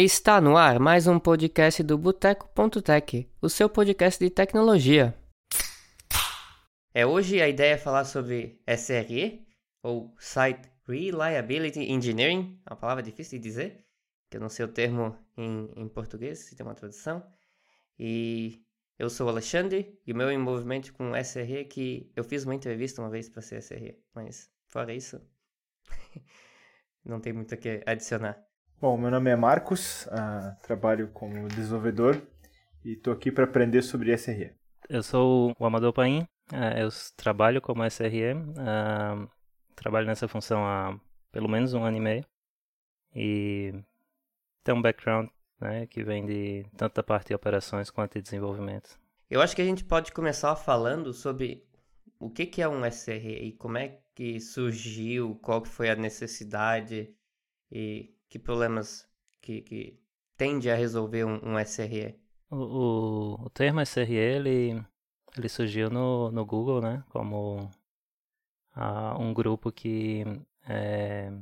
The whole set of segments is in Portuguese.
Está no ar mais um podcast do Boteco.tech, o seu podcast de tecnologia. É hoje a ideia é falar sobre SRE, ou Site Reliability Engineering, uma palavra difícil de dizer, que eu não sei o termo em, em português, se tem uma tradução. E eu sou o Alexandre, e o meu envolvimento com SRE é que eu fiz uma entrevista uma vez para ser SRE, mas fora isso, não tem muito o que adicionar. Bom, meu nome é Marcos, uh, trabalho como desenvolvedor e estou aqui para aprender sobre SRE. Eu sou o Amador Paim, uh, eu trabalho como SRE, uh, trabalho nessa função há pelo menos um ano e meio e tenho um background né, que vem de tanto da parte de operações quanto de desenvolvimento. Eu acho que a gente pode começar falando sobre o que, que é um SRE e como é que surgiu, qual que foi a necessidade e que problemas que, que tende a resolver um, um SRE? O, o, o, termo SRE ele, ele surgiu no, no Google, né? Como um grupo que, é,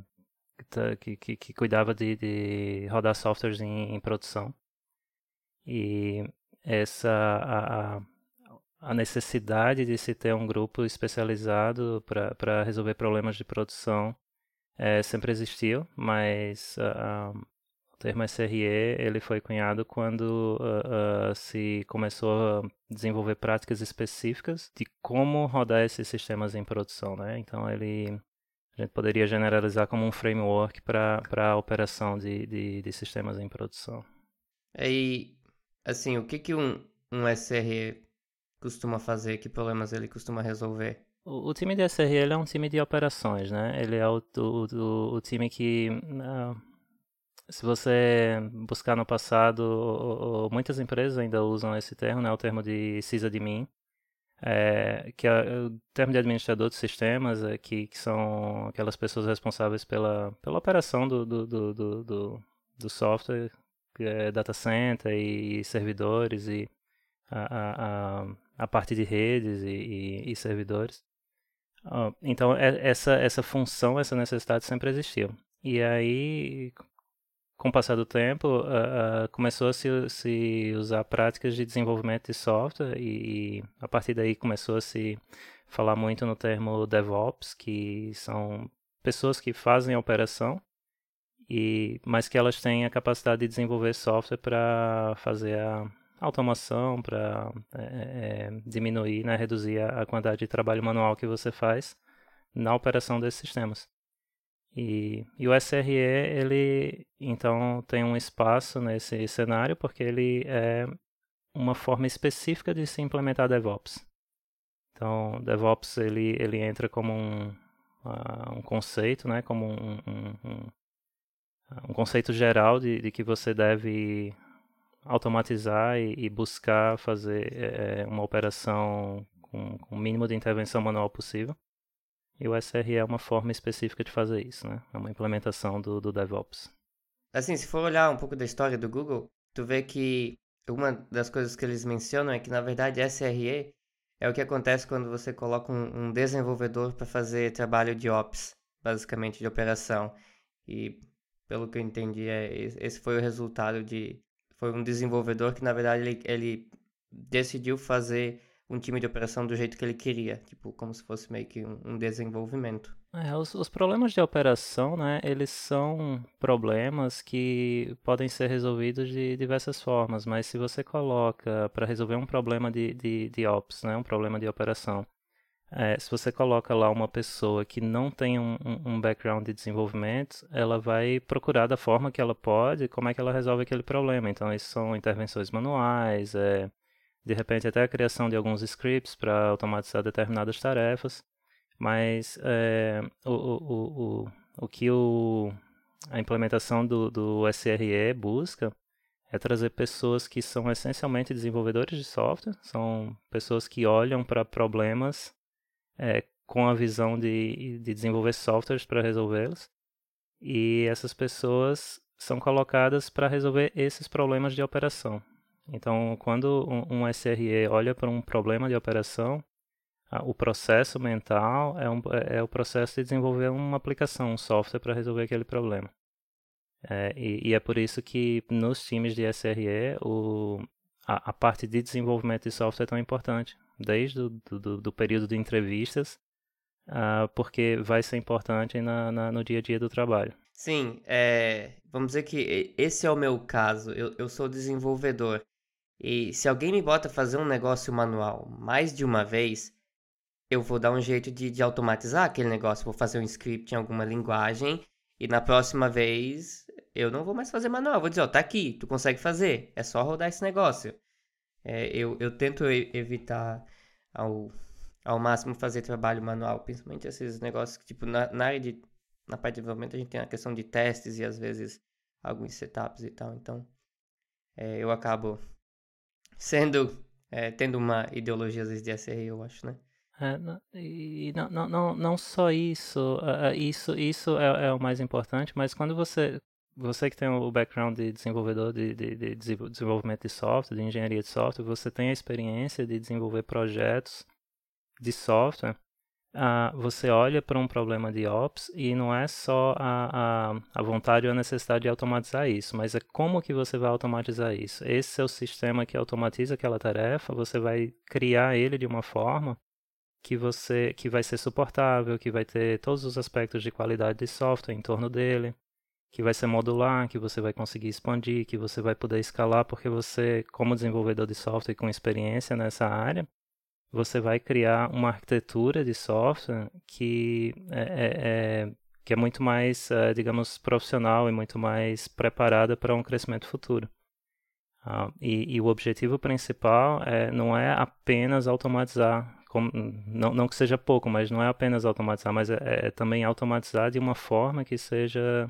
que, que, que, cuidava de, de rodar softwares em, em produção. E essa a, a necessidade de se ter um grupo especializado para resolver problemas de produção é, sempre existiu, mas uh, o termo SRE ele foi cunhado quando uh, uh, se começou a desenvolver práticas específicas de como rodar esses sistemas em produção, né? Então ele a gente poderia generalizar como um framework para a operação de, de, de, sistemas em produção. E assim, o que que um, um SRE costuma fazer? Que problemas ele costuma resolver? O, time de SRL é um time de operações, né? Ele é o, o, o time que, uh, se você buscar no passado, muitas empresas ainda usam esse termo, né? O termo de sysadmin, é, que é o termo de administrador de sistemas, é, que, que são aquelas pessoas responsáveis pela, pela operação do, do, do, do, do software, é data center e servidores e a, a, a parte de redes e, e, e servidores. Então, é, essa, essa função, essa necessidade sempre existiu. E aí, com o passar do tempo, uh, uh, começou a se, se usar práticas de desenvolvimento de software e, e, a partir daí começou a se falar muito no termo DevOps, que são pessoas que fazem a operação, e, mas que elas têm a capacidade de desenvolver software para fazer a, automação para é, é, diminuir, né, reduzir a, a, quantidade de trabalho manual que você faz na operação desses sistemas. E, e, o SRE, ele então tem um espaço nesse cenário porque ele é uma forma específica de se implementar DevOps. Então, DevOps ele, ele entra como um, uh, um conceito, né, como um, um, um, um conceito geral de, de que você deve automatizar e, e buscar fazer é, uma operação com, com, o mínimo de intervenção manual possível. E o SRE é uma forma específica de fazer isso, né? É uma implementação do, do DevOps. Assim, se for olhar um pouco da história do Google, tu vê que uma das coisas que eles mencionam é que, na verdade, SRE é o que acontece quando você coloca um, um desenvolvedor para fazer trabalho de Ops, basicamente, de operação. E, pelo que eu entendi, é, esse foi o resultado de foi um desenvolvedor que, na verdade, ele, ele decidiu fazer um time de operação do jeito que ele queria, tipo, como se fosse meio que um, um desenvolvimento. É, os, os, problemas de operação, né, eles são problemas que podem ser resolvidos de diversas formas, mas se você coloca para resolver um problema de, de, de ops, né, um problema de operação, é, se você coloca lá uma pessoa que não tem um, um, background de desenvolvimento, ela vai procurar da forma que ela pode como é que ela resolve aquele problema. Então, isso são intervenções manuais, é, de repente até a criação de alguns scripts para automatizar determinadas tarefas. Mas é, o, o, o, o que o, a implementação do, do SRE busca é trazer pessoas que são essencialmente desenvolvedores de software, são pessoas que olham para problemas é, com a visão de, de desenvolver softwares para resolvê-los. E essas pessoas são colocadas para resolver esses problemas de operação. Então, quando um, um SRE olha para um problema de operação, o processo mental é, um, é, é o processo de desenvolver uma aplicação, um software para resolver aquele problema. É, e, e, é por isso que nos times de SRE o, a, a, parte de desenvolvimento de software é tão importante, desde o do, do período de entrevistas, uh, porque vai ser importante na, na, no dia a dia do trabalho. Sim, é, vamos dizer que esse é o meu caso. Eu, eu sou desenvolvedor. E se alguém me bota fazer um negócio manual mais de uma vez, eu vou dar um jeito de, de automatizar aquele negócio. Vou fazer um script em alguma linguagem e na próxima vez eu não vou mais fazer manual. Vou dizer, ó, tá aqui, tu consegue fazer. É só rodar esse negócio. É, eu, eu tento evitar ao, ao máximo fazer trabalho manual, principalmente esses negócios que, tipo, na, na área de. Na parte de desenvolvimento a gente tem a questão de testes e às vezes alguns setups e tal. Então, é, eu acabo sendo. É, tendo uma ideologia às vezes de SRE, eu acho, né? É, e não, não, não, não só isso, uh, isso, isso é, é, o mais importante, mas quando você, você que tem o background de desenvolvedor de, de, de, desenvolvimento de software, de engenharia de software, você tem a experiência de desenvolver projetos de software, uh, você olha para um problema de ops e não é só a, a, a vontade ou a necessidade de automatizar isso, mas é como que você vai automatizar isso. Esse é o sistema que automatiza aquela tarefa, você vai criar ele de uma forma que você que vai ser suportável, que vai ter todos os aspectos de qualidade de software em torno dele, que vai ser modular, que você vai conseguir expandir, que você vai poder escalar, porque você, como desenvolvedor de software com experiência nessa área, você vai criar uma arquitetura de software que é, é, é que é muito mais, é, digamos, profissional e muito mais preparada para um crescimento futuro. Uh, e, e, o objetivo principal é, não é apenas automatizar como, não, não que seja pouco, mas não é apenas automatizar, mas é, é também automatizar de uma forma que seja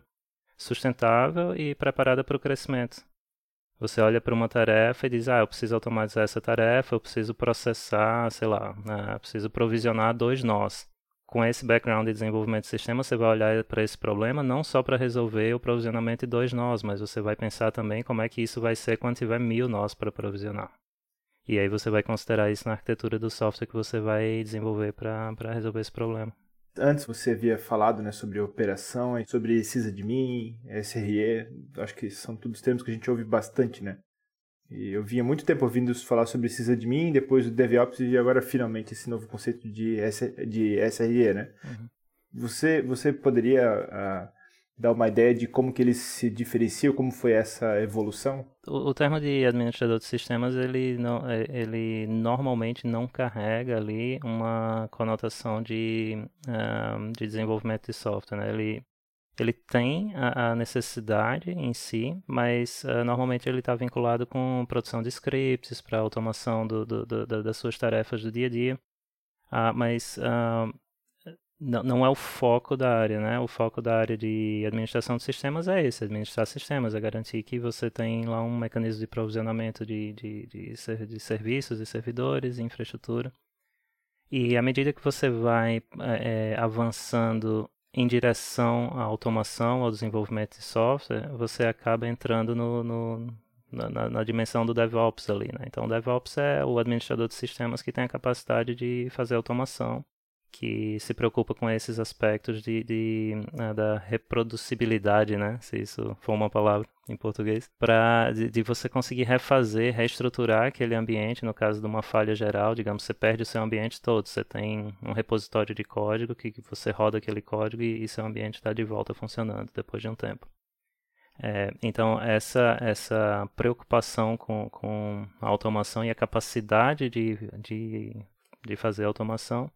sustentável e preparada para o crescimento. Você olha para uma tarefa e diz, ah, eu preciso automatizar essa tarefa, eu preciso processar, sei lá, né, eu preciso provisionar dois nós. Com esse background de desenvolvimento de sistema, você vai olhar para esse problema não só para resolver o provisionamento de dois nós, mas você vai pensar também como é que isso vai ser quando tiver mil nós para provisionar. E aí você vai considerar isso na arquitetura do software que você vai desenvolver para resolver esse problema. Antes você havia falado né, sobre operação, sobre sysadmin, SRE, acho que são todos termos que a gente ouve bastante, né? E eu vinha muito tempo ouvindo falar sobre sysadmin, depois o DevOps e agora finalmente esse novo conceito de, S, de SRE, né? Uhum. Você, você poderia uh, dar uma ideia de como que eles se diferenciam, como foi essa evolução? O, o termo de administrador de sistemas, ele, não, é, ele normalmente não carrega ali uma conotação de, de desenvolvimento de software, né? Ele, ele tem a, a necessidade em si, mas uh, normalmente ele está vinculado com produção de scripts para automação do, do, do, das suas tarefas do dia a dia. Uh, mas uh, não, não é o foco da área, né? O foco da área de administração de sistemas é esse, administrar sistemas, é garantir que você tem lá um mecanismo de provisionamento de, de, de, de serviços, de servidores, infraestrutura. E à medida que você vai é, avançando em direção à automação, ao desenvolvimento de software, você acaba entrando no, no na, na, dimensão do DevOps ali, né? Então, o DevOps é o administrador de sistemas que tem a capacidade de fazer automação que se preocupa com esses aspectos de, de uh, da reproducibilidade, né? Se isso for uma palavra em português, para de, de, você conseguir refazer, reestruturar aquele ambiente. No caso de uma falha geral, digamos, você perde o seu ambiente todo. Você tem um repositório de código que, que você roda aquele código e, e seu ambiente está de volta funcionando depois de um tempo. É, então, essa, essa preocupação com, com a automação e a capacidade de, de, de fazer automação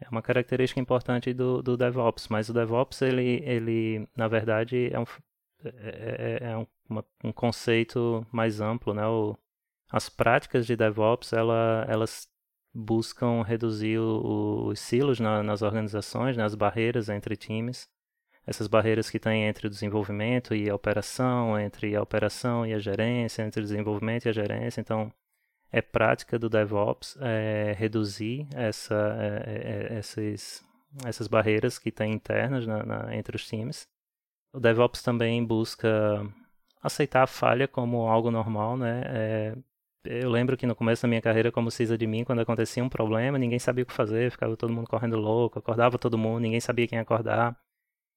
é uma característica importante do, do DevOps, mas o DevOps, ele, ele na verdade, é um, é, é, é um, uma, um conceito mais amplo, né? O, as práticas de DevOps, ela, elas buscam reduzir o, os silos na, nas organizações, né? as barreiras entre times, essas barreiras que tem entre o desenvolvimento e a operação, entre a operação e a gerência, entre o desenvolvimento e a gerência. Então, é prática do DevOps é, reduzir essa, é, é, essas, essas barreiras que tem internas na, na, entre os times. O DevOps também busca aceitar a falha como algo normal, né? É, eu lembro que no começo da minha carreira como CISA de mim, quando acontecia um problema, ninguém sabia o que fazer, ficava todo mundo correndo louco, acordava todo mundo, ninguém sabia quem acordar.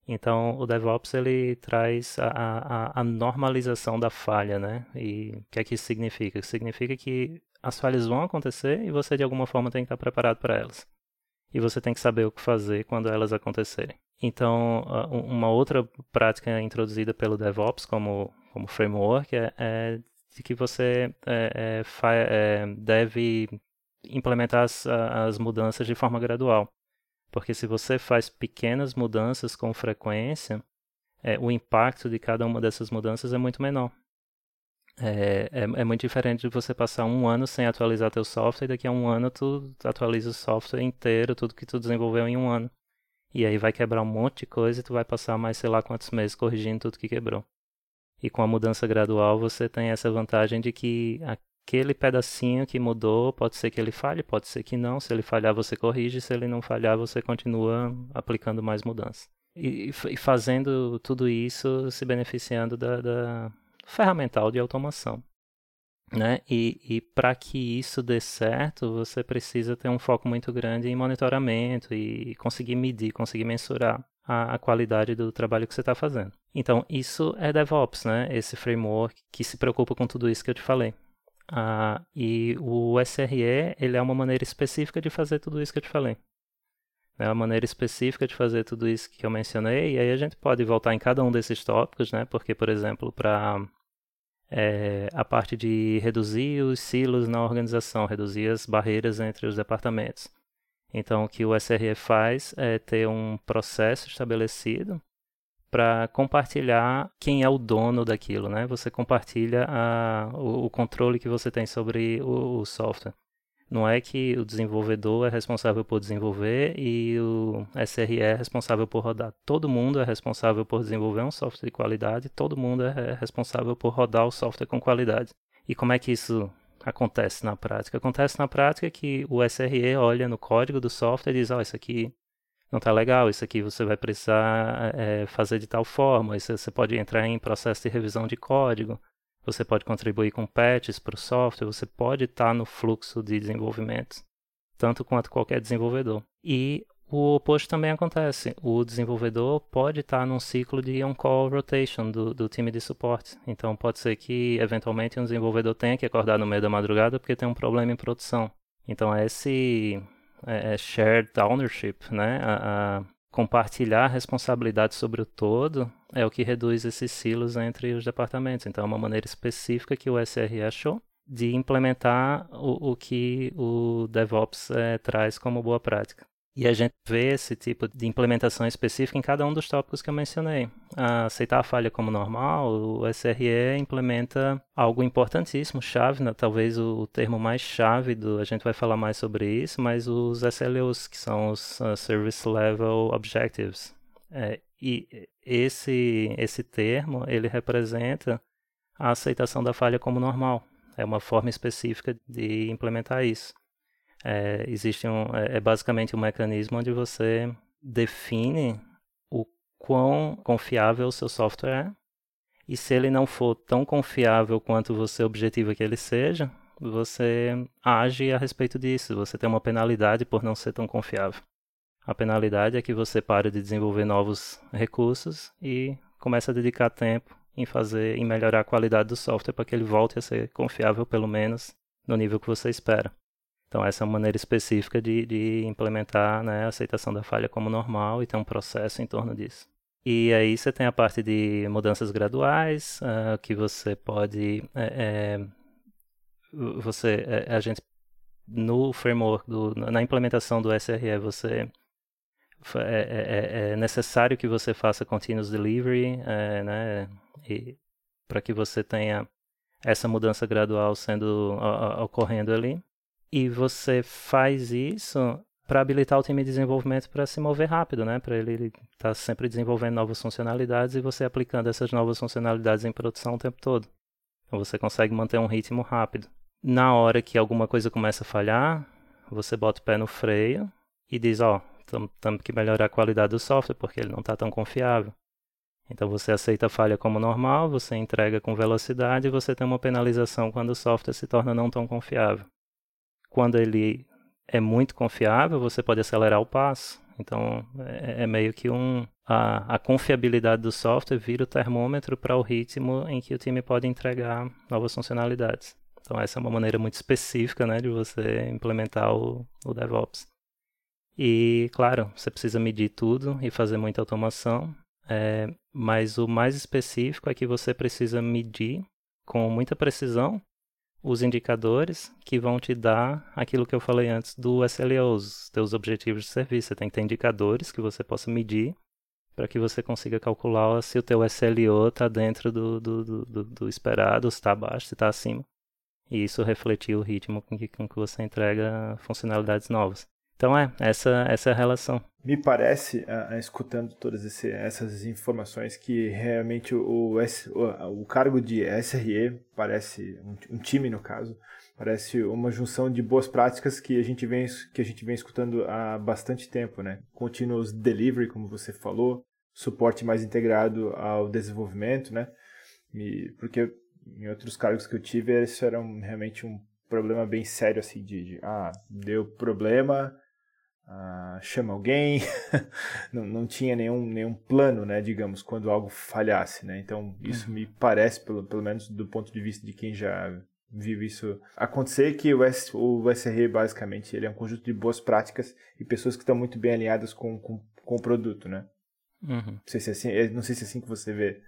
Então, o DevOps ele traz a, a, a normalização da falha, né? E o que é que isso significa? Significa que as falhas vão acontecer e você de alguma forma tem que estar preparado para elas. E você tem que saber o que fazer quando elas acontecerem. Então, uma outra prática introduzida pelo DevOps como, como framework é, é de que você é, é, deve implementar as, as mudanças de forma gradual. Porque se você faz pequenas mudanças com frequência, é, o impacto de cada uma dessas mudanças é muito menor. É, é, é, muito diferente de você passar um ano sem atualizar teu software e daqui a um ano tu atualiza o software inteiro, tudo que tu desenvolveu em um ano. E aí vai quebrar um monte de coisa e tu vai passar mais sei lá quantos meses corrigindo tudo que quebrou. E com a mudança gradual você tem essa vantagem de que aquele pedacinho que mudou, pode ser que ele falhe, pode ser que não. Se ele falhar, você corrige. Se ele não falhar, você continua aplicando mais mudanças. E, e fazendo tudo isso se beneficiando da, da ferramental de automação. Né? E, e para que isso dê certo, você precisa ter um foco muito grande em monitoramento e conseguir medir, conseguir mensurar a, a qualidade do trabalho que você está fazendo. Então, isso é DevOps, né? esse framework que se preocupa com tudo isso que eu te falei. Ah, e o SRE ele é uma maneira específica de fazer tudo isso que eu te falei. É uma maneira específica de fazer tudo isso que eu mencionei, e aí a gente pode voltar em cada um desses tópicos, né? Porque, por exemplo, para é, a parte de reduzir os silos na organização, reduzir as barreiras entre os departamentos. Então, o que o SRE faz é ter um processo estabelecido para compartilhar quem é o dono daquilo, né? Você compartilha a, o, o, controle que você tem sobre o, o, software. Não é que o desenvolvedor é responsável por desenvolver e o SRE é responsável por rodar. Todo mundo é responsável por desenvolver um software de qualidade, todo mundo é responsável por rodar o software com qualidade. E como é que isso acontece na prática? Acontece na prática que o SRE olha no código do software e diz: Ó, oh, isso aqui não está legal, isso aqui você vai precisar é, fazer de tal forma, isso, você pode entrar em processo de revisão de código, você pode contribuir com patches para o software, você pode estar tá no fluxo de desenvolvimento, tanto quanto qualquer desenvolvedor. E o oposto também acontece. O desenvolvedor pode estar tá num ciclo de on-call rotation do, do, time de suporte. Então pode ser que eventualmente um desenvolvedor tenha que acordar no meio da madrugada porque tem um problema em produção. Então esse é, é, shared ownership, né? A, a compartilhar a responsabilidade sobre o todo é o que reduz esses silos entre os departamentos. Então, é uma maneira específica que o SRE achou de implementar o, o que o DevOps é, traz como boa prática. E a gente vê esse tipo de implementação específica em cada um dos tópicos que eu mencionei. A aceitar a falha como normal, o SRE implementa algo importantíssimo, chave, né? talvez o termo mais chave do. A gente vai falar mais sobre isso, mas os SLOs, que são os uh, Service Level Objectives. É, e esse, esse termo ele representa a aceitação da falha como normal. É uma forma específica de implementar isso. É, existe um, é, é basicamente um mecanismo onde você define o quão confiável o seu software é. E se ele não for tão confiável quanto você objetiva que ele seja, você age a respeito disso. Você tem uma penalidade por não ser tão confiável. A penalidade é que você pare de desenvolver novos recursos e comece a dedicar tempo em fazer, em melhorar a qualidade do software para que ele volte a ser confiável pelo menos no nível que você espera. Então, essa é uma maneira específica de, de implementar né, a aceitação da falha como normal e ter um processo em torno disso. E aí você tem a parte de mudanças graduais, uh, que você pode. É, é, você, é, a gente, no framework, do, na implementação do SRE, você. É, é, é necessário que você faça continuous delivery, né, para que você tenha essa mudança gradual sendo ocorrendo ali. E você faz isso para habilitar o time de desenvolvimento para se mover rápido, né? Para ele estar tá sempre desenvolvendo novas funcionalidades e você aplicando essas novas funcionalidades em produção o tempo todo. Então você consegue manter um ritmo rápido. Na hora que alguma coisa começa a falhar, você bota o pé no freio e diz, ó, oh, temos que melhorar a qualidade do software porque ele não está tão confiável. Então você aceita a falha como normal, você entrega com velocidade e você tem uma penalização quando o software se torna não tão confiável quando ele é muito confiável, você pode acelerar o passo. Então, é, é meio que um, a, a confiabilidade do software vira o termômetro para o ritmo em que o time pode entregar novas funcionalidades. Então essa é uma maneira muito específica né, de você implementar o, o DevOps. E, claro, você precisa medir tudo e fazer muita automação, é, mas o mais específico é que você precisa medir com muita precisão os indicadores que vão te dar aquilo que eu falei antes do SLO, os teus objetivos de serviço. Você tem que ter indicadores que você possa medir para que você consiga calcular se o teu SLO está dentro do, do, do, do, esperado, se está abaixo, se está acima. E isso refletir o ritmo com que, com que você entrega funcionalidades novas. Então é, essa, essa é a relação. Me parece, uh, escutando todas esse, essas informações, que realmente o, o, o cargo de SRE parece, um, um, time no caso, parece uma junção de boas práticas que a gente vem, que a gente vem escutando há bastante tempo, né? Continuous delivery, como você falou, suporte mais integrado ao desenvolvimento, né? E, porque em outros cargos que eu tive, isso era um, realmente um problema bem sério, assim, de, de ah, deu problema, ah, chama alguém, não, não tinha nenhum, nenhum plano, né, digamos, quando algo falhasse, né? Então, isso uhum. me parece, pelo, pelo menos do ponto de vista de quem já viu isso acontecer, que o, S, o SRE, basicamente, ele é um conjunto de boas práticas e pessoas que estão muito bem alinhadas com, com, com o produto, né? Uhum. Não, sei se é assim, é, não sei se é assim que você vê.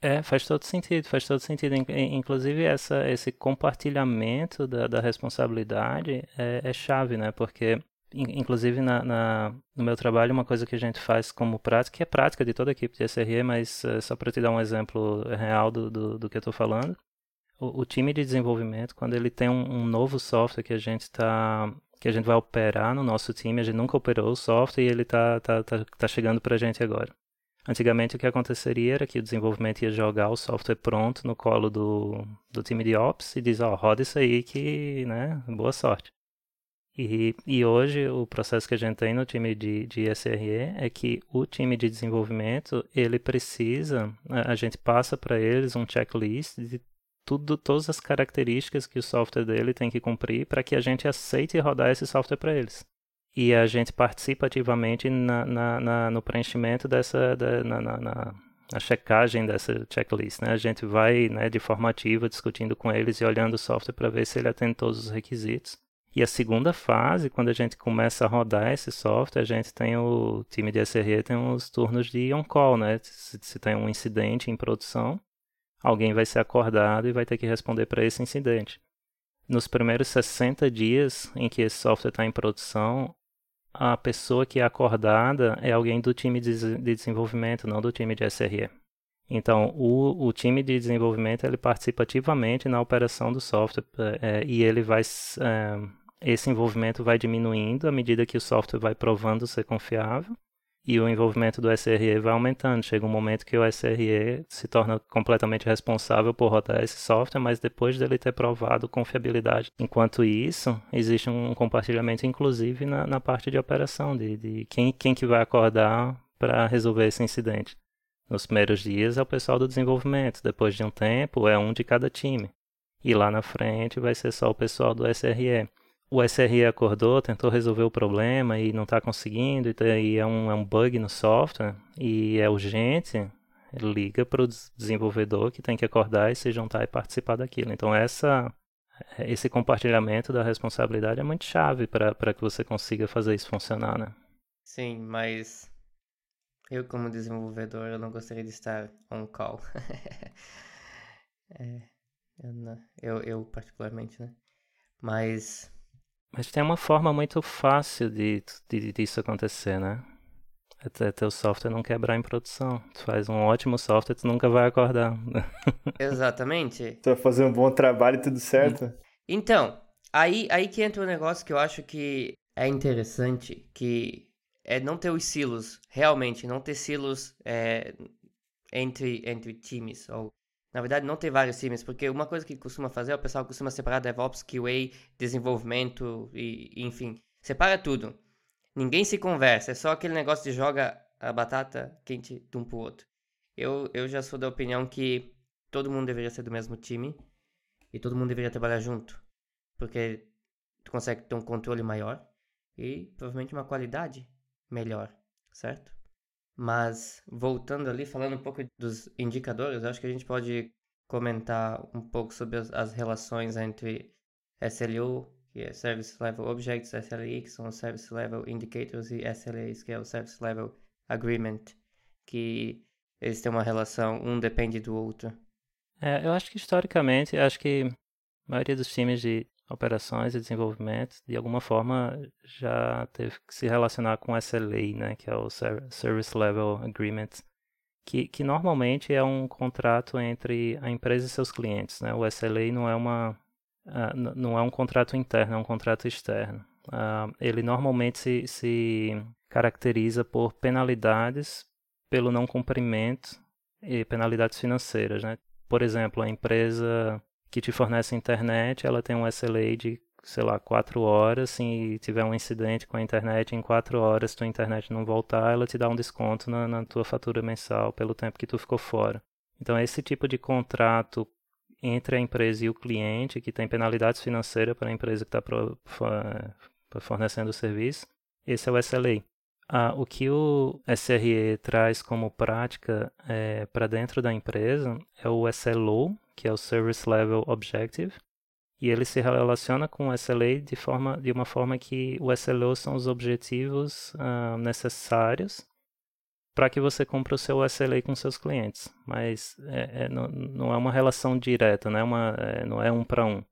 É, faz todo sentido, faz todo sentido. Inclusive, essa, esse compartilhamento da, da responsabilidade é, é chave, né? Porque inclusive na, na, no meu trabalho, uma coisa que a gente faz como prática, que é prática de toda a equipe de SRE, mas é, só para te dar um exemplo real do, do, do que eu estou falando, o, o, time de desenvolvimento, quando ele tem um, um novo software que a gente está que a gente vai operar no nosso time, a gente nunca operou o software e ele está tá, tá, tá chegando para a gente agora. Antigamente o que aconteceria era que o desenvolvimento ia jogar o software pronto no colo do, do time de Ops e diz, ó, oh, roda isso aí que, né, boa sorte. E, e hoje o processo que a gente tem no time de, de SRE é que o time de desenvolvimento ele precisa, a gente passa para eles um checklist de tudo, todas as características que o software dele tem que cumprir para que a gente aceite rodar esse software para eles. E a gente participa ativamente na, na, na no preenchimento dessa, da, na, na, na, checagem dessa checklist. Né? A gente vai né, de forma ativa discutindo com eles e olhando o software para ver se ele atende todos os requisitos. E a segunda fase, quando a gente começa a rodar esse software, a gente tem o time de SRE tem os turnos de on-call, né? Se, se, tem um incidente em produção, alguém vai ser acordado e vai ter que responder para esse incidente. Nos primeiros 60 dias em que esse software está em produção, a pessoa que é acordada é alguém do time de, de desenvolvimento, não do time de SRE. Então, o, o time de desenvolvimento ele participa ativamente na operação do software é, e ele vai é, esse envolvimento vai diminuindo à medida que o software vai provando ser confiável e o envolvimento do SRE vai aumentando. Chega um momento que o SRE se torna completamente responsável por rodar esse software, mas depois dele ter provado confiabilidade. Enquanto isso, existe um compartilhamento, inclusive, na, na parte de operação, de, de quem, quem que vai acordar para resolver esse incidente. Nos primeiros dias é o pessoal do desenvolvimento, depois de um tempo é um de cada time. E lá na frente vai ser só o pessoal do SRE o SRE acordou, tentou resolver o problema e não está conseguindo, e é um, é um bug no software e é urgente, liga para o desenvolvedor que tem que acordar e se juntar e participar daquilo. Então essa esse compartilhamento da responsabilidade é muito chave para que você consiga fazer isso funcionar, né? Sim, mas eu como desenvolvedor eu não gostaria de estar on call. é, eu, eu, eu particularmente, né? Mas mas tem uma forma muito fácil de, de, disso acontecer, né? Até teu software não quebrar em produção. Tu faz um ótimo software, tu nunca vai acordar. Exatamente. Tu vai fazer um bom trabalho e tudo certo. Então, aí, aí que entra um negócio que eu acho que é interessante, que é não ter os silos, realmente, não ter silos é, entre, entre times, ou na verdade, não tem vários times, porque uma coisa que costuma fazer, o pessoal costuma separar DevOps, QA, desenvolvimento e, enfim, separa tudo. Ninguém se conversa, é só aquele negócio de joga a batata quente de um pro outro. Eu, eu já sou da opinião que todo mundo deveria ser do mesmo time e todo mundo deveria trabalhar junto, porque tu consegue ter um controle maior e provavelmente uma qualidade melhor, certo? Mas voltando ali, falando um pouco dos indicadores, acho que a gente pode comentar um pouco sobre as, as relações entre SLO, que é Service Level Objects, SLI, que são os Service Level Indicators, e SLAs, que é o Service Level Agreement, que eles têm uma relação, um depende do outro. É, eu acho que historicamente, acho que a maioria dos times de operações e desenvolvimento, de alguma forma, já teve que se relacionar com SLA, né, que é o Service Level Agreement, que, que normalmente é um contrato entre a empresa e seus clientes. Né? O SLA não é, uma, uh, não é um contrato interno, é um contrato externo. Uh, ele normalmente se, se caracteriza por penalidades pelo não cumprimento e penalidades financeiras. Né? Por exemplo, a empresa que te fornece internet, ela tem um SLA de, sei lá, 4 horas. Se tiver um incidente com a internet em 4 horas, tua internet não voltar, ela te dá um desconto na, na tua fatura mensal pelo tempo que tu ficou fora. Então, esse tipo de contrato entre a empresa e o cliente, que tem penalidades financeiras para a empresa que está fornecendo o serviço, esse é o SLA. Ah, o que o SRE traz como prática é, para dentro da empresa é o SLO, que é o Service Level Objective, e ele se relaciona com o SLA de, forma, de uma forma que o SLO são os objetivos uh, necessários para que você cumpra o seu SLA com seus clientes. Mas é, é, não, não, é uma relação direta, não é, uma, é, não é um para um.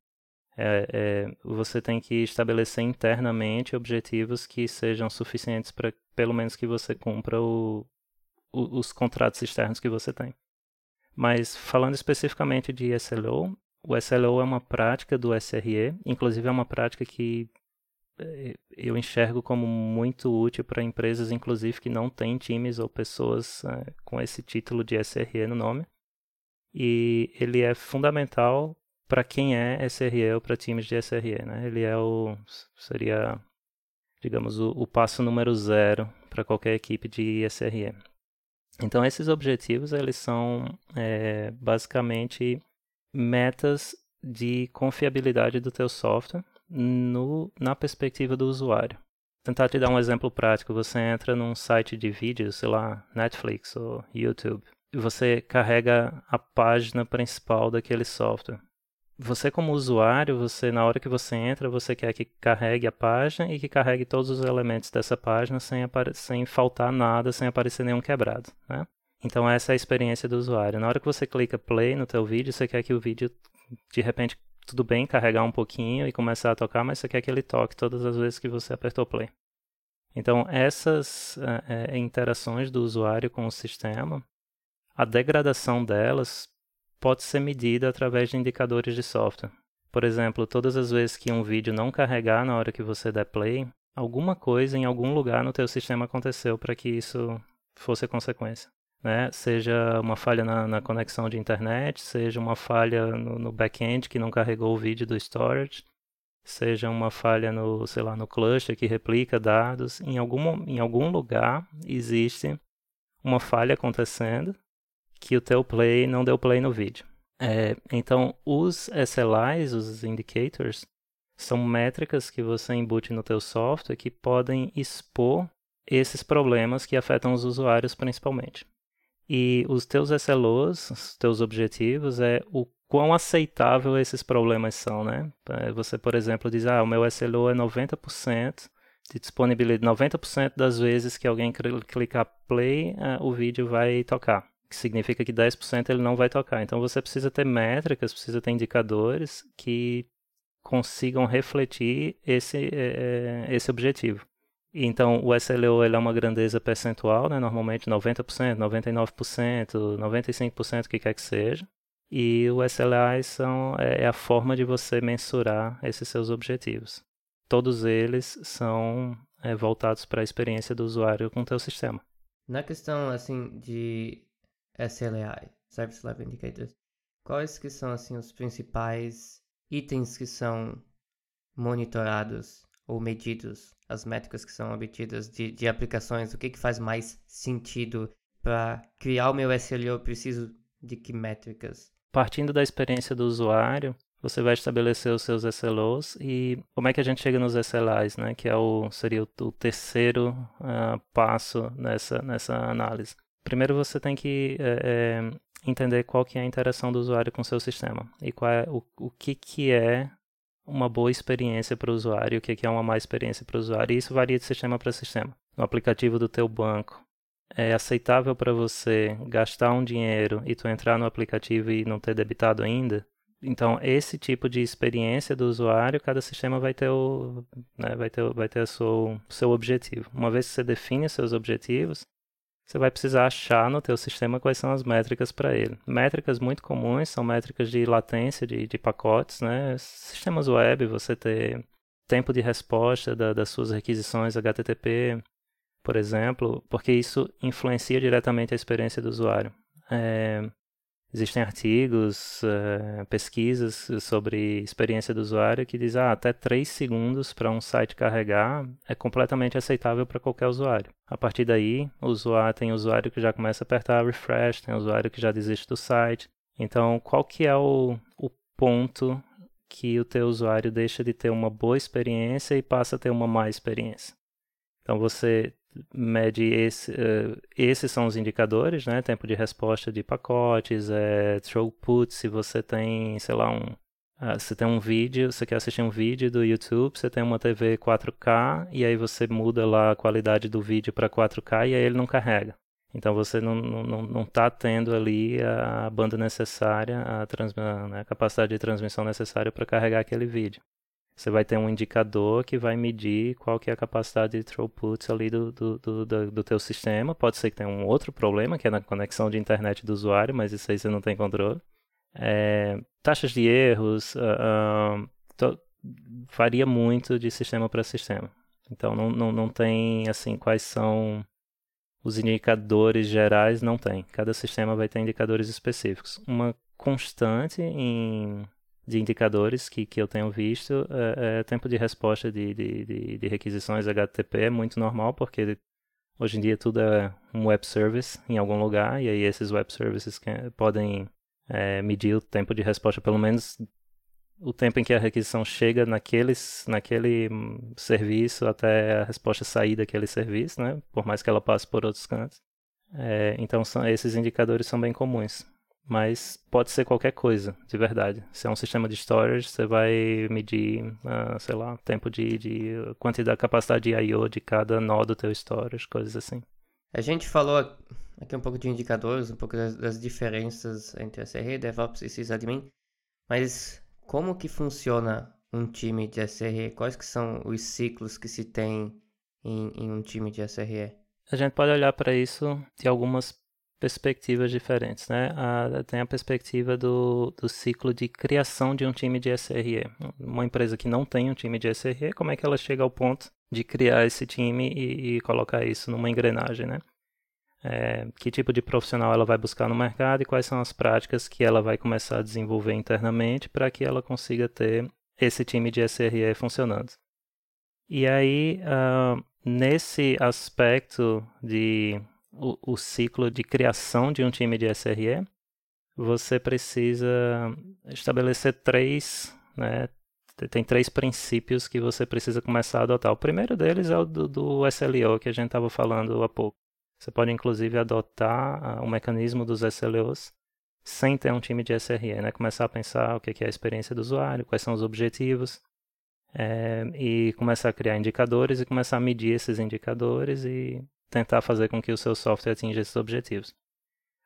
É, é, você tem que estabelecer internamente objetivos que sejam suficientes para, pelo menos, que você cumpra o, o, os contratos externos que você tem. Mas falando especificamente de SLO, o SLO é uma prática do SRE, inclusive é uma prática que eh, eu enxergo como muito útil para empresas, inclusive que não têm times ou pessoas uh, com esse título de SRE no nome. E ele é fundamental para quem é SRE ou para times de SRE. Né? Ele é o seria, digamos, o, o passo número zero para qualquer equipe de SRE. Então esses objetivos eles são é, basicamente metas de confiabilidade do teu software no, na perspectiva do usuário. Tentar te dar um exemplo prático. Você entra num site de vídeos, sei lá, Netflix ou YouTube, e você carrega a página principal daquele software você como usuário, você na hora que você entra, você quer que carregue a página e que carregue todos os elementos dessa página sem, sem faltar nada, sem aparecer nenhum quebrado, né? Então essa é a experiência do usuário. Na hora que você clica play no teu vídeo, você quer que o vídeo de repente tudo bem carregar um pouquinho e começar a tocar, mas você quer que ele toque todas as vezes que você apertou play. Então essas é, interações do usuário com o sistema, a degradação delas pode ser medida através de indicadores de software. Por exemplo, todas as vezes que um vídeo não carregar na hora que você der play, alguma coisa em algum lugar no teu sistema aconteceu para que isso fosse a consequência. Né? Seja uma falha na, na, conexão de internet, seja uma falha no, no back-end que não carregou o vídeo do storage, seja uma falha no, sei lá, no cluster que replica dados, em algum, em algum lugar existe uma falha acontecendo que o teu play não deu play no vídeo. É, então, os SLIs, os indicators, são métricas que você embute no teu software que podem expor esses problemas que afetam os usuários principalmente. E os teus SLOs, os teus objetivos, é o quão aceitável esses problemas são, né? É, você, por exemplo, diz, ah, o meu SLO é 90% de disponibilidade, 90% das vezes que alguém clicar play, uh, o vídeo vai tocar que significa que 10% ele não vai tocar. Então você precisa ter métricas, precisa ter indicadores que consigam refletir esse, é, esse objetivo. Então o SLO ele é uma grandeza percentual, né? normalmente 90%, 99%, 95%, o que quer que seja. E o SLI são, é, é a forma de você mensurar esses seus objetivos. Todos eles são é, voltados para a experiência do usuário com o teu sistema. Na questão assim de SLI, Service Level Indicators, quais que são assim os principais itens que são monitorados ou medidos, as métricas que são obtidas de, de aplicações, o que, que faz mais sentido para criar o meu SLO, eu preciso de que métricas? Partindo da experiência do usuário, você vai estabelecer os seus SLOs e como é que a gente chega nos SLAs, né? Que é o, seria o, o terceiro uh, passo nessa, nessa análise. Primeiro você tem que é, é, entender qual que é a interação do usuário com o seu sistema e qual é, o, o que, que é uma boa experiência para o usuário, o que, que é uma má experiência para o usuário, e isso varia de sistema para sistema. No aplicativo do teu banco, é aceitável para você gastar um dinheiro e tu entrar no aplicativo e não ter debitado ainda? Então, esse tipo de experiência do usuário, cada sistema vai ter o, né, vai ter, vai ter o seu, seu objetivo. Uma vez que você define seus objetivos, você vai precisar achar no teu sistema quais são as métricas para ele. Métricas muito comuns são métricas de latência de, de pacotes, né? Sistemas web, você ter tempo de resposta da, das suas requisições HTTP, por exemplo, porque isso influencia diretamente a experiência do usuário. É, Existem artigos, uh, pesquisas sobre experiência do usuário que dizem ah, até 3 segundos para um site carregar é completamente aceitável para qualquer usuário. A partir daí, usuário, tem usuário que já começa a apertar refresh, tem usuário que já desiste do site. Então, qual que é o, o ponto que o teu usuário deixa de ter uma boa experiência e passa a ter uma má experiência? Então, você mede esse, uh, esses são os indicadores, né? Tempo de resposta de pacotes, é, throughput, se você tem, sei lá, um, uh, você tem um vídeo, você quer assistir um vídeo do YouTube, você tem uma TV 4K e aí você muda lá a qualidade do vídeo para 4K e aí ele não carrega. Então você não está não, não tá tendo ali a banda necessária, a, trans, né, a capacidade de transmissão necessária para carregar aquele vídeo você vai ter um indicador que vai medir qual que é a capacidade de throughput ali do, do, do, do, do teu sistema. Pode ser que tenha um outro problema, que é na conexão de internet do usuário, mas isso aí você não tem controle. É, taxas de erros, uh, uh, varia muito de sistema para sistema. Então não, não, não tem assim quais são os indicadores gerais, não tem. Cada sistema vai ter indicadores específicos. Uma constante em de indicadores que, que eu tenho visto, é, é tempo de resposta de, de, de, de, requisições HTTP é muito normal, porque hoje em dia tudo é um web service em algum lugar, e aí esses web services que, podem é, medir o tempo de resposta, pelo menos o tempo em que a requisição chega naqueles, naquele serviço até a resposta sair daquele serviço, né? por mais que ela passe por outros cantos. É, então são, esses indicadores são bem comuns mas pode ser qualquer coisa, de verdade. Se é um sistema de storage, você vai medir, uh, sei lá, tempo de, de quantidade, capacidade de I/O de cada nó do teu storage, coisas assim. A gente falou aqui um pouco de indicadores, um pouco das, das diferenças entre SRE, DevOps e sysadmin, mas como que funciona um time de SRE? Quais que são os ciclos que se tem em, em um time de SRE? A gente pode olhar para isso de algumas perspectivas diferentes, né? A, tem a perspectiva do, do ciclo de criação de um time de SRE. Uma empresa que não tem um time de SRE, como é que ela chega ao ponto de criar esse time e, e colocar isso numa engrenagem, né? É, que tipo de profissional ela vai buscar no mercado e quais são as práticas que ela vai começar a desenvolver internamente para que ela consiga ter esse time de SRE funcionando. E aí, uh, nesse aspecto de o, o ciclo de criação de um time de SRE, você precisa estabelecer três, né, tem três princípios que você precisa começar a adotar. O primeiro deles é o do, do SLO, que a gente estava falando há pouco. Você pode, inclusive, adotar uh, o mecanismo dos SLOs sem ter um time de SRE, né? Começar a pensar o que é a experiência do usuário, quais são os objetivos, é, e começar a criar indicadores e começar a medir esses indicadores e tentar fazer com que o seu software atinja esses objetivos.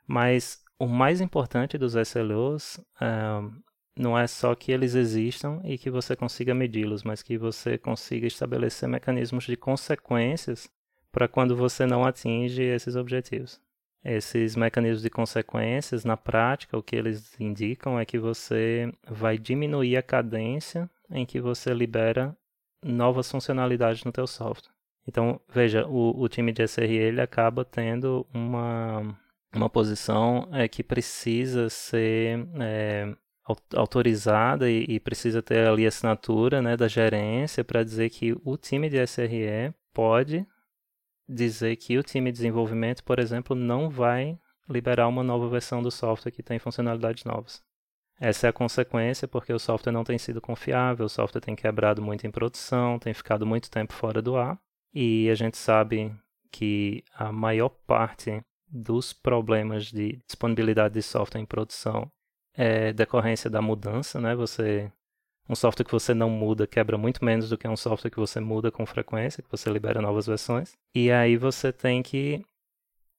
Mas o mais importante dos SLOs uh, não é só que eles existam e que você consiga medi-los, mas que você consiga estabelecer mecanismos de consequências para quando você não atinge esses objetivos. Esses mecanismos de consequências, na prática, o que eles indicam é que você vai diminuir a cadência em que você libera novas funcionalidades no teu software. Então, veja, o, o time de SRE ele acaba tendo uma, uma posição é, que precisa ser é, autorizada e, e, precisa ter ali a assinatura né, da gerência para dizer que o time de SRE pode dizer que o time de desenvolvimento, por exemplo, não vai liberar uma nova versão do software que tem funcionalidades novas. Essa é a consequência porque o software não tem sido confiável, o software tem quebrado muito em produção, tem ficado muito tempo fora do ar. E a gente sabe que a maior parte dos problemas de disponibilidade de software em produção é decorrência da mudança, né? Você um software que você não muda quebra muito menos do que um software que você muda com frequência, que você libera novas versões. E aí você tem que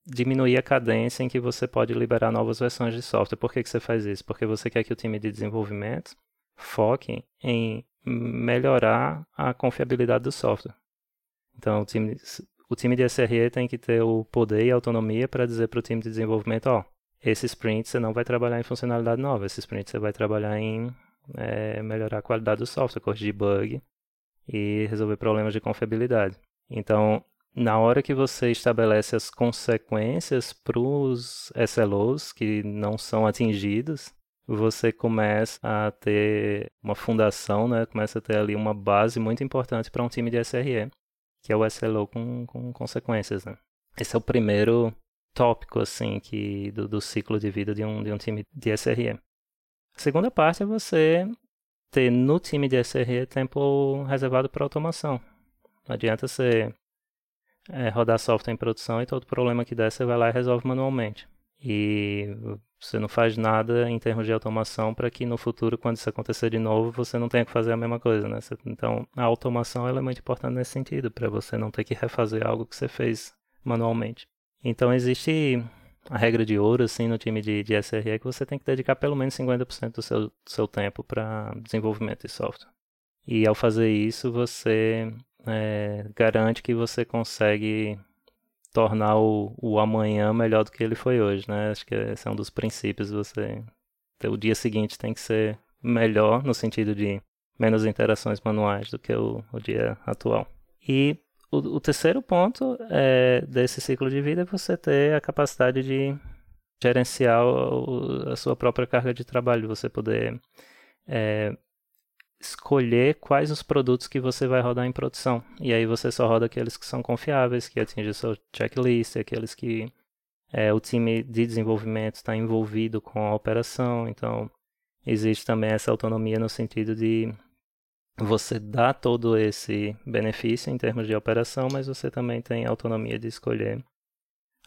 diminuir a cadência em que você pode liberar novas versões de software. Por que, que você faz isso? Porque você quer que o time de desenvolvimento foque em melhorar a confiabilidade do software. Então, o time, o time de SRE tem que ter o poder e autonomia para dizer para o time de desenvolvimento, ó, esse sprint você não vai trabalhar em funcionalidade nova, esse sprint você vai trabalhar em é, melhorar a qualidade do software, corrigir bug e resolver problemas de confiabilidade. Então, na hora que você estabelece as consequências para os SLOs que não são atingidos, você começa a ter uma fundação, né? começa a ter ali uma base muito importante para um time de SRE, que é o SLO com, com consequências. Né? Esse é o primeiro tópico assim que do, do ciclo de vida de um, de um time de SRE. A segunda parte é você ter no time de SRE tempo reservado para automação. Não adianta você é, rodar software em produção e todo problema que der você vai lá e resolve manualmente. E você não faz nada em termos de automação para que no futuro, quando isso acontecer de novo, você não tenha que fazer a mesma coisa, né? Então, a automação é muito importante nesse sentido, para você não ter que refazer algo que você fez manualmente. Então, existe a regra de ouro, assim, no time de, de SRE que você tem que dedicar pelo menos 50% do seu, do seu tempo para desenvolvimento de software. E ao fazer isso, você é, garante que você consegue tornar o, o amanhã melhor do que ele foi hoje, né? Acho que esse é um dos princípios. Você, o dia seguinte tem que ser melhor no sentido de menos interações manuais do que o, o dia atual. E o, o terceiro ponto é, desse ciclo de vida é você ter a capacidade de gerenciar o, a sua própria carga de trabalho, você poder é, escolher quais os produtos que você vai rodar em produção. E aí você só roda aqueles que são confiáveis, que atingem seu checklist, aqueles que é, o time de desenvolvimento está envolvido com a operação. Então, existe também essa autonomia no sentido de você dá todo esse benefício em termos de operação, mas você também tem autonomia de escolher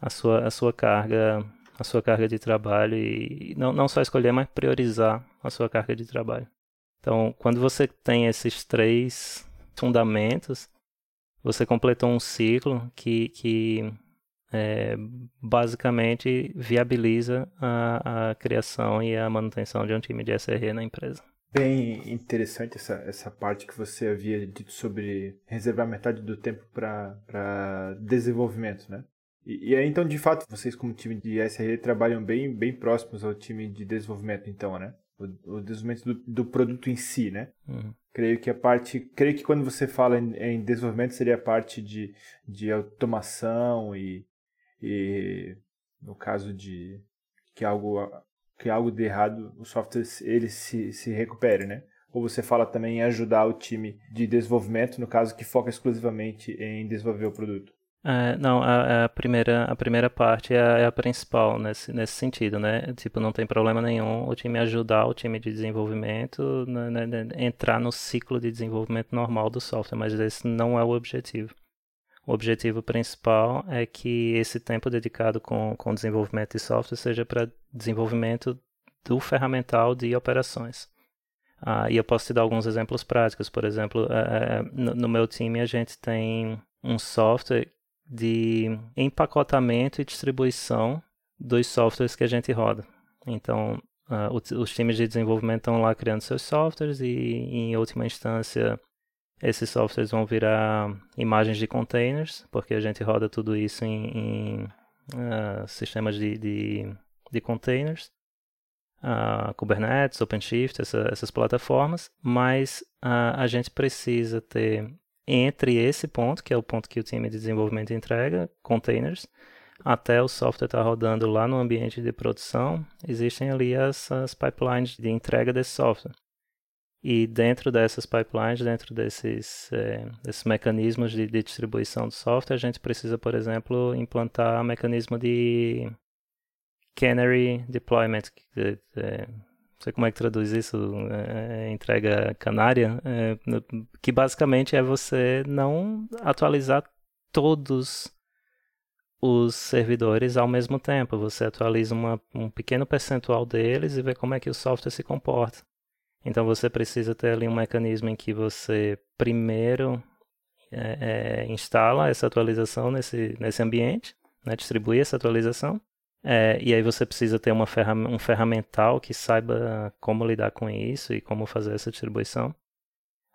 a sua, a sua carga a sua carga de trabalho e não, não só escolher, mas priorizar a sua carga de trabalho. Então, quando você tem esses três fundamentos, você completou um ciclo que, que é, basicamente viabiliza a, a criação e a manutenção de um time de SRE na empresa. Bem interessante essa, essa parte que você havia dito sobre reservar metade do tempo para desenvolvimento, né? E, e então, de fato, vocês como time de SRE trabalham bem, bem próximos ao time de desenvolvimento, então, né? O, o desenvolvimento do, do, produto em si, né? Uhum. Creio que a parte, creio que quando você fala em, em, desenvolvimento seria a parte de, de automação e, e no caso de que algo que algo de errado o software ele se, se recupere, né? Ou você fala também em ajudar o time de desenvolvimento, no caso que foca exclusivamente em desenvolver o produto? É, não, a, a, primeira, a primeira parte é a, é a, principal nesse, nesse sentido, né? Tipo, não tem problema nenhum o time ajudar o time de desenvolvimento né, né, né, entrar no ciclo de desenvolvimento normal do software, mas esse não é o objetivo. O objetivo principal é que esse tempo dedicado com, com desenvolvimento de software seja para desenvolvimento do ferramental de operações. Ah, e eu posso te dar alguns exemplos práticos. Por exemplo, é, é no, no meu time a gente tem um software de empacotamento e distribuição dos softwares que a gente roda. Então, uh, os times de desenvolvimento estão lá criando seus softwares e, em última instância, esses softwares vão virar imagens de containers, porque a gente roda tudo isso em, em uh, sistemas de, de, de containers. Uh, Kubernetes, OpenShift, essa, essas plataformas, mas a gente precisa ter entre esse ponto, que é o ponto que o time de desenvolvimento entrega, containers, até o software estar tá rodando lá no ambiente de produção, existem ali as, as pipelines de entrega desse software. E dentro dessas pipelines, dentro desses, é, desses mecanismos de, de, distribuição do software, a gente precisa, por exemplo, implantar mecanismo de canary deployment, que, é, não sei como é que traduz isso, é, entrega canária, é, que basicamente é você não atualizar todos os servidores ao mesmo tempo. Você atualiza uma, um pequeno percentual deles e vê como é que o software se comporta. Então você precisa ter ali um mecanismo em que você primeiro é, é, instala essa atualização nesse, nesse ambiente, né, distribui essa atualização. É, e aí você precisa ter uma ferram um ferramental que saiba como lidar com isso e como fazer essa distribuição.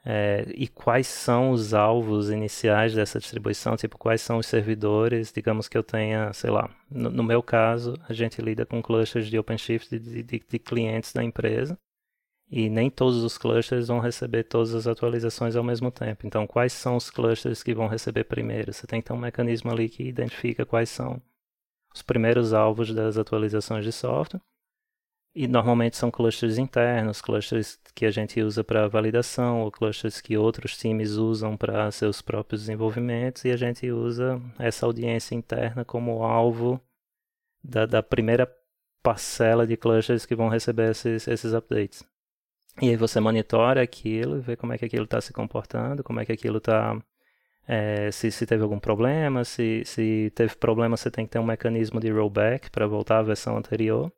É, e quais são os alvos iniciais dessa distribuição, tipo, quais são os servidores, digamos que eu tenha, sei lá, no, no meu caso, a gente lida com clusters de OpenShift de, de, de, clientes da empresa, e nem todos os clusters vão receber todas as atualizações ao mesmo tempo. Então, quais são os clusters que vão receber primeiro? Você tem que ter um mecanismo ali que identifica quais são os primeiros alvos das atualizações de software, e normalmente são clusters internos, clusters que a gente usa para validação, ou clusters que outros times usam para seus próprios desenvolvimentos, e a gente usa essa audiência interna como alvo da, da primeira parcela de clusters que vão receber esses, esses updates. E aí você monitora aquilo, vê como é que aquilo está se comportando, como é que aquilo está. É, se, se teve algum problema, se, se teve problema, você tem que ter um mecanismo de rollback para voltar à versão anterior.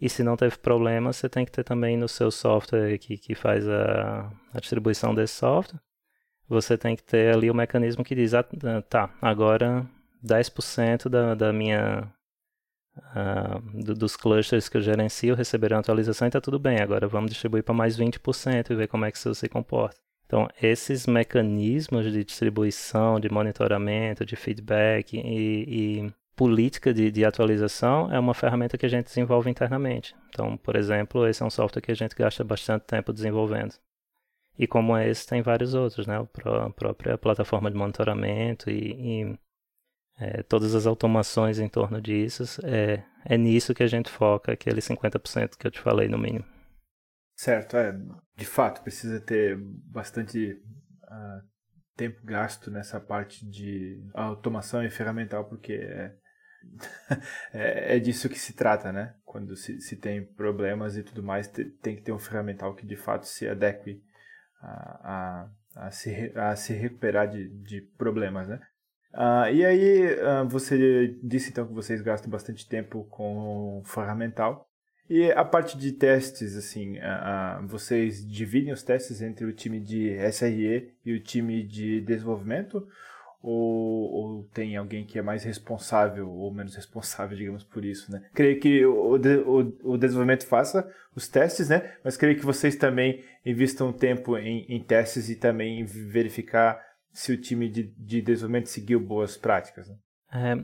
E se não teve problema, você tem que ter também no seu software que, que faz a, a distribuição desse software. Você tem que ter ali o mecanismo que diz: ah, tá, agora 10% da, da minha. Uh, do, dos clusters que eu gerencio receberam atualização e está tudo bem. Agora vamos distribuir para mais 20% e ver como é que isso se comporta. Então, esses mecanismos de distribuição, de monitoramento, de feedback e, e política de, de, atualização é uma ferramenta que a gente desenvolve internamente. Então, por exemplo, esse é um software que a gente gasta bastante tempo desenvolvendo. E como esse, tem vários outros, né? A própria plataforma de monitoramento e, e é, todas as automações em torno disso. É, é nisso que a gente foca, aquele 50% que eu te falei no mínimo. Certo, é. De fato, precisa ter bastante uh, tempo gasto nessa parte de automação e ferramental, porque é, é, é, disso que se trata, né? Quando se, se tem problemas e tudo mais, te, tem que ter um ferramental que de fato se adeque a, a, a, se, a se recuperar de, de problemas, né? Uh, e aí, uh, você disse então que vocês gastam bastante tempo com ferramental. E a parte de testes, assim, uh, vocês dividem os testes entre o time de SRE e o time de desenvolvimento? ou, ou tem alguém que é mais responsável ou menos responsável, digamos, por isso, né? Creio que o, o, o desenvolvimento faça os testes, né? Mas creio que vocês também investam tempo em, em testes e também verificar se o time de, de desenvolvimento seguiu boas práticas, né?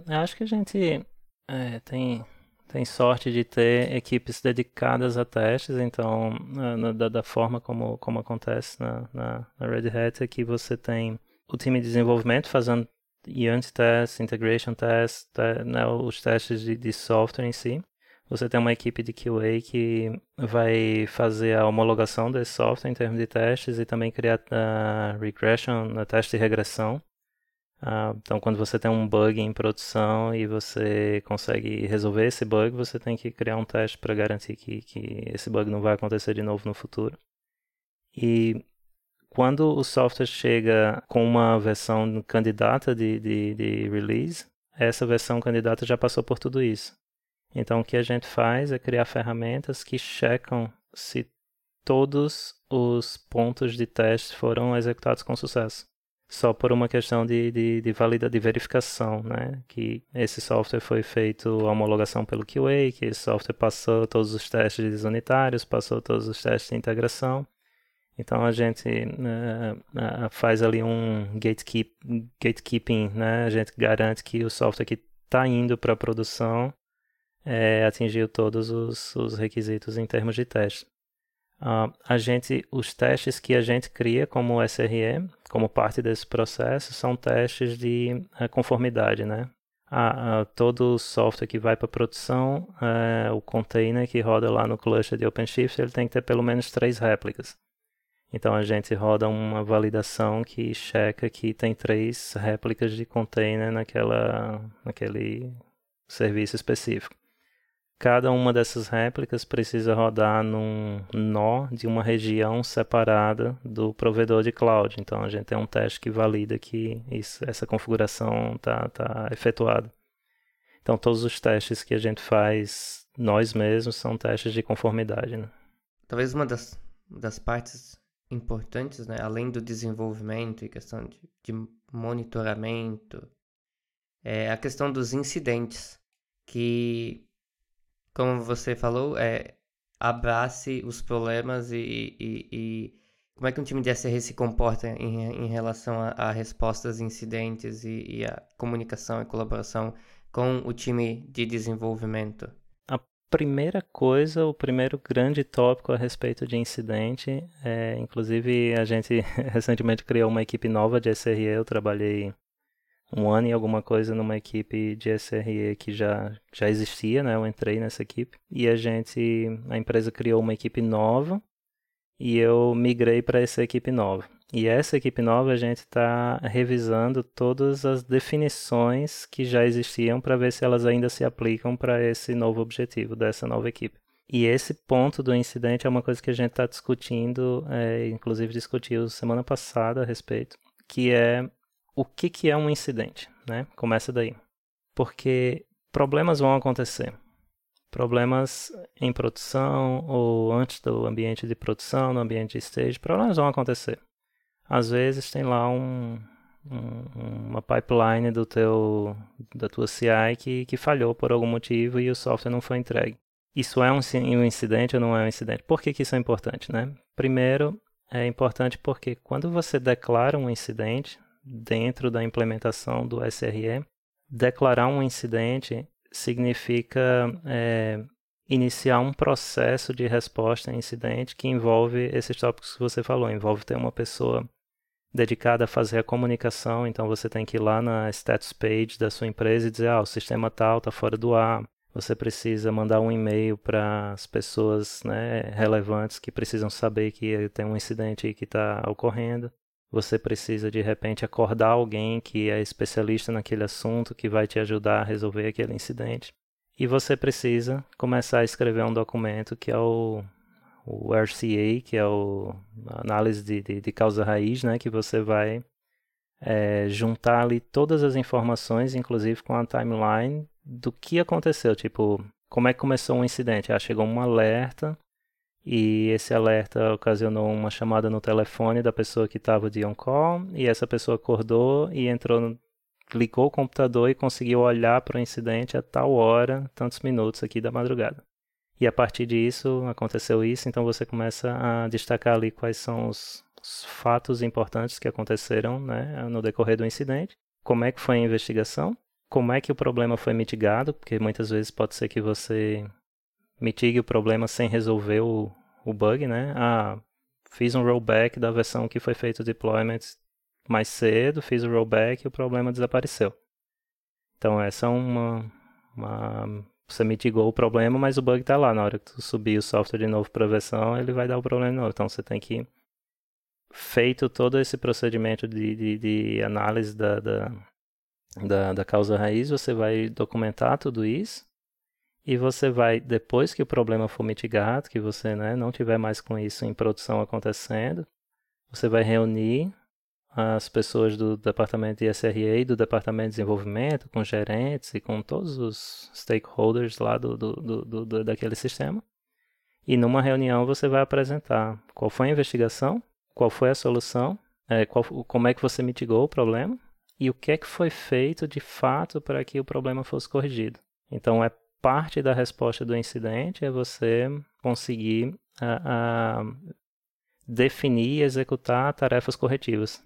É, acho que a gente é, tem, tem sorte de ter equipes dedicadas a testes, então, na, da, da, forma como, como acontece na, na, na Red Hat, é que você tem o time de desenvolvimento fazendo unit test, integration test, né, os testes de, de, software em si. Você tem uma equipe de QA que vai fazer a homologação desse software em termos de testes e também criar uh, regression, uh, teste de regressão. Uh, então, quando você tem um bug em produção e você consegue resolver esse bug, você tem que criar um teste para garantir que, que esse bug não vai acontecer de novo no futuro. E quando o software chega com uma versão candidata de, de, de release, essa versão candidata já passou por tudo isso. Então, o que a gente faz é criar ferramentas que checam se todos os pontos de teste foram executados com sucesso. Só por uma questão de, de, de de verificação, né? Que esse software foi feito a homologação pelo QA, que esse software passou todos os testes unitários, passou todos os testes de integração. Então a gente uh, faz ali um gatekeep, gatekeeping, né? A gente garante que o software que está indo para a produção é, atingiu todos os, os, requisitos em termos de teste. Uh, a gente, os testes que a gente cria como SRE, como parte desse processo, são testes de uh, conformidade, né? A, a, todo software que vai para produção, uh, o container que roda lá no cluster de OpenShift, ele tem que ter pelo menos três réplicas. Então a gente roda uma validação que checa que tem três réplicas de container naquela, naquele serviço específico. Cada uma dessas réplicas precisa rodar num nó de uma região separada do provedor de cloud. Então a gente tem um teste que valida que isso, essa configuração está tá efetuada. Então todos os testes que a gente faz nós mesmos são testes de conformidade. Né? Talvez uma das, das partes importantes, né, além do desenvolvimento e questão de, de monitoramento, é a questão dos incidentes, que como você falou, é, abrace os problemas e, e, e, como é que um time de SRE se comporta em, em relação a, a respostas incidentes e, e a comunicação e colaboração com o time de desenvolvimento? A primeira coisa, o primeiro grande tópico a respeito de incidente, é, inclusive a gente recentemente criou uma equipe nova de SRE, eu trabalhei um ano e alguma coisa numa equipe de SRE que já, já existia, né? Eu entrei nessa equipe e a gente, a empresa criou uma equipe nova e eu migrei para essa equipe nova. E essa equipe nova a gente está revisando todas as definições que já existiam para ver se elas ainda se aplicam para esse novo objetivo dessa nova equipe. E esse ponto do incidente é uma coisa que a gente está discutindo, é, inclusive discutiu semana passada a respeito, que é o que, que é um incidente, né? Começa daí. Porque problemas vão acontecer. Problemas em produção ou antes do ambiente de produção, no ambiente de stage, problemas vão acontecer. Às vezes tem lá um, um, uma pipeline do teu, da tua CI que, que falhou por algum motivo e o software não foi entregue. Isso é um, um incidente ou não é um incidente? Por que, que isso é importante, né? Primeiro, é importante porque quando você declara um incidente, dentro da implementação do SRE, declarar um incidente significa é, iniciar um processo de resposta a incidente que envolve esses tópicos que você falou, envolve ter uma pessoa dedicada a fazer a comunicação, então você tem que ir lá na status page da sua empresa e dizer, ah, o sistema tal está fora do ar, você precisa mandar um e-mail para as pessoas né, relevantes que precisam saber que tem um incidente que está ocorrendo. Você precisa de repente acordar alguém que é especialista naquele assunto, que vai te ajudar a resolver aquele incidente. E você precisa começar a escrever um documento que é o, o RCA, que é o, a análise de, de, de causa raiz, né? que você vai é, juntar ali todas as informações, inclusive com a timeline do que aconteceu. Tipo, como é que começou um incidente? Ah, chegou um alerta e esse alerta ocasionou uma chamada no telefone da pessoa que estava de on-call e essa pessoa acordou e entrou, no, ligou o computador e conseguiu olhar para o incidente a tal hora, tantos minutos aqui da madrugada. E a partir disso aconteceu isso, então você começa a destacar ali quais são os, os fatos importantes que aconteceram né, no decorrer do incidente, como é que foi a investigação, como é que o problema foi mitigado, porque muitas vezes pode ser que você mitigue o problema sem resolver o, o bug, né? Ah, fiz um rollback da versão que foi feito o deployment mais cedo, fiz o rollback e o problema desapareceu. Então essa é uma, uma você mitigou o problema, mas o bug está lá. Na hora que tu subir o software de novo para a versão, ele vai dar o problema de novo. Então você tem que feito todo esse procedimento de, de, de análise da, da, da, da causa raiz, você vai documentar tudo isso e você vai, depois que o problema for mitigado, que você né, não tiver mais com isso em produção acontecendo, você vai reunir as pessoas do departamento de SRA do departamento de desenvolvimento, com gerentes e com todos os stakeholders lá do, do, do, do daquele sistema. E numa reunião você vai apresentar qual foi a investigação, qual foi a solução, é, qual, como é que você mitigou o problema e o que é que foi feito de fato para que o problema fosse corrigido. Então é parte da resposta do incidente é você conseguir uh, uh, definir e executar tarefas corretivas.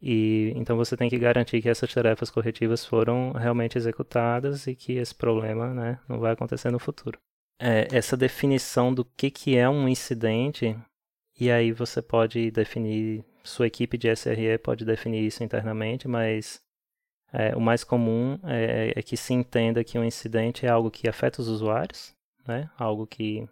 E então você tem que garantir que essas tarefas corretivas foram realmente executadas e que esse problema né, não vai acontecer no futuro. É, essa definição do que, que é um incidente, e aí você pode definir, sua equipe de SRE pode definir isso internamente, mas é, o mais comum é, é, que se entenda que um incidente é algo que afeta os usuários, né? algo que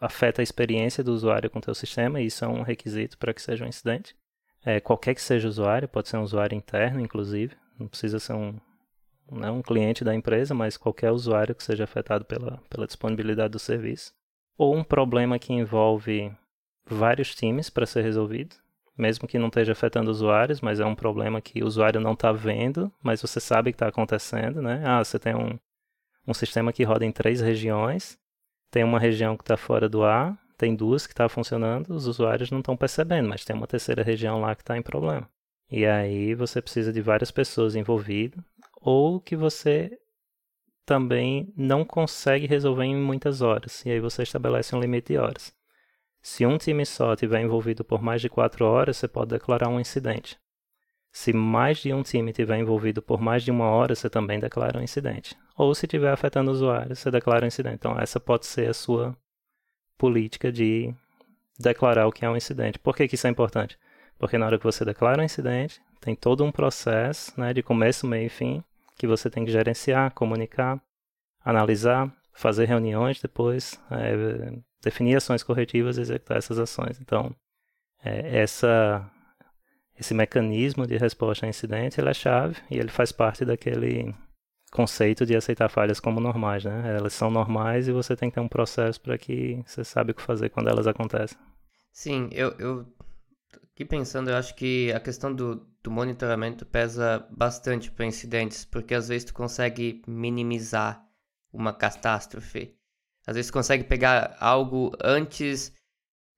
afeta a experiência do usuário com o teu sistema, e isso é um requisito para que seja um incidente. É, qualquer que seja o usuário, pode ser um usuário interno, inclusive, não precisa ser um, não um cliente da empresa, mas qualquer usuário que seja afetado pela, pela disponibilidade do serviço. Ou um problema que envolve vários times para ser resolvido, mesmo que não esteja afetando usuários, mas é um problema que o usuário não está vendo, mas você sabe que está acontecendo, né? Ah, você tem um, um sistema que roda em três regiões, tem uma região que está fora do ar, tem duas que está funcionando, os usuários não estão percebendo, mas tem uma terceira região lá que está em problema. E aí você precisa de várias pessoas envolvidas, ou que você também não consegue resolver em muitas horas, e aí você estabelece um limite de horas. Se um time só estiver envolvido por mais de 4 horas, você pode declarar um incidente. Se mais de um time estiver envolvido por mais de uma hora, você também declara um incidente. Ou se estiver afetando o usuário, você declara um incidente. Então, essa pode ser a sua política de declarar o que é um incidente. Por que, que isso é importante? Porque na hora que você declara um incidente, tem todo um processo né, de começo, meio e fim que você tem que gerenciar, comunicar, analisar, fazer reuniões depois, é, definir ações corretivas e executar essas ações. Então, é, essa, esse mecanismo de resposta a incidente é chave e ele faz parte daquele conceito de aceitar falhas como normais, né? Elas são normais e você tem que ter um processo para que você sabe o que fazer quando elas acontecem. Sim, eu, eu aqui pensando, eu acho que a questão do, do monitoramento pesa bastante para incidentes, porque às vezes tu consegue minimizar uma catástrofe. Às vezes consegue pegar algo antes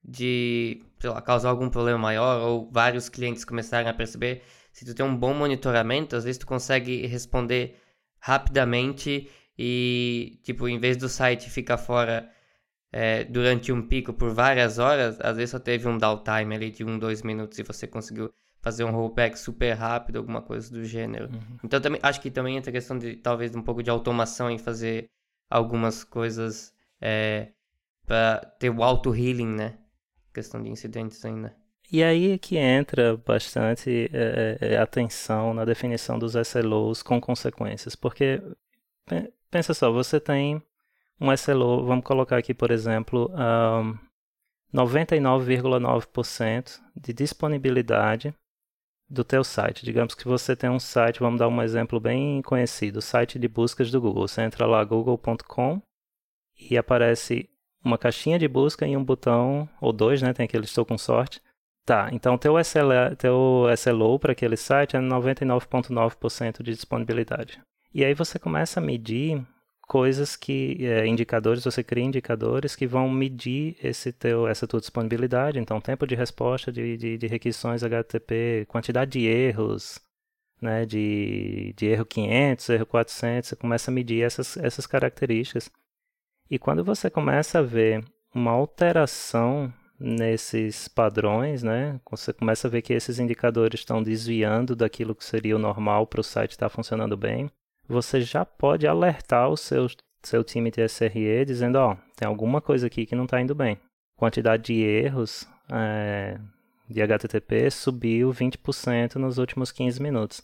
de, sei lá, causar algum problema maior ou vários clientes começarem a perceber. Se tu tem um bom monitoramento, às vezes tu consegue responder rapidamente e, tipo, em vez do site ficar fora é, durante um pico por várias horas, às vezes só teve um downtime ali de um, dois minutos e você conseguiu fazer um rollback super rápido, alguma coisa do gênero. Uhum. Então também acho que também entra a questão de talvez um pouco de automação em fazer algumas coisas é, para ter o auto-healing, né? Questão de incidentes ainda. E aí é que entra bastante é, é, é atenção na definição dos SLOs com consequências, porque pensa só, você tem um SLO, vamos colocar aqui, por exemplo, um, 99,9% de disponibilidade do teu site. Digamos que você tem um site, vamos dar um exemplo bem conhecido, site de buscas do Google. Você entra lá google.com e aparece uma caixinha de busca e um botão, ou dois, né? Tem aquele estou com sorte. Tá, então teu, SLO, teu SLO para aquele site é 99,9% de disponibilidade. E aí você começa a medir coisas que, é, indicadores, você cria indicadores que vão medir esse teu, essa tua disponibilidade. Então, tempo de resposta de, de, de requisições HTTP, quantidade de erros, né, de, de erro 500, erro 400, você começa a medir essas, essas características. E quando você começa a ver uma alteração nesses padrões, né, você começa a ver que esses indicadores estão desviando daquilo que seria o normal para o site estar funcionando bem, você já pode alertar o seu, seu time de SRE dizendo, ó, oh, tem alguma coisa aqui que não está indo bem. Quantidade de erros é, de HTTP subiu 20% nos últimos 15 minutos.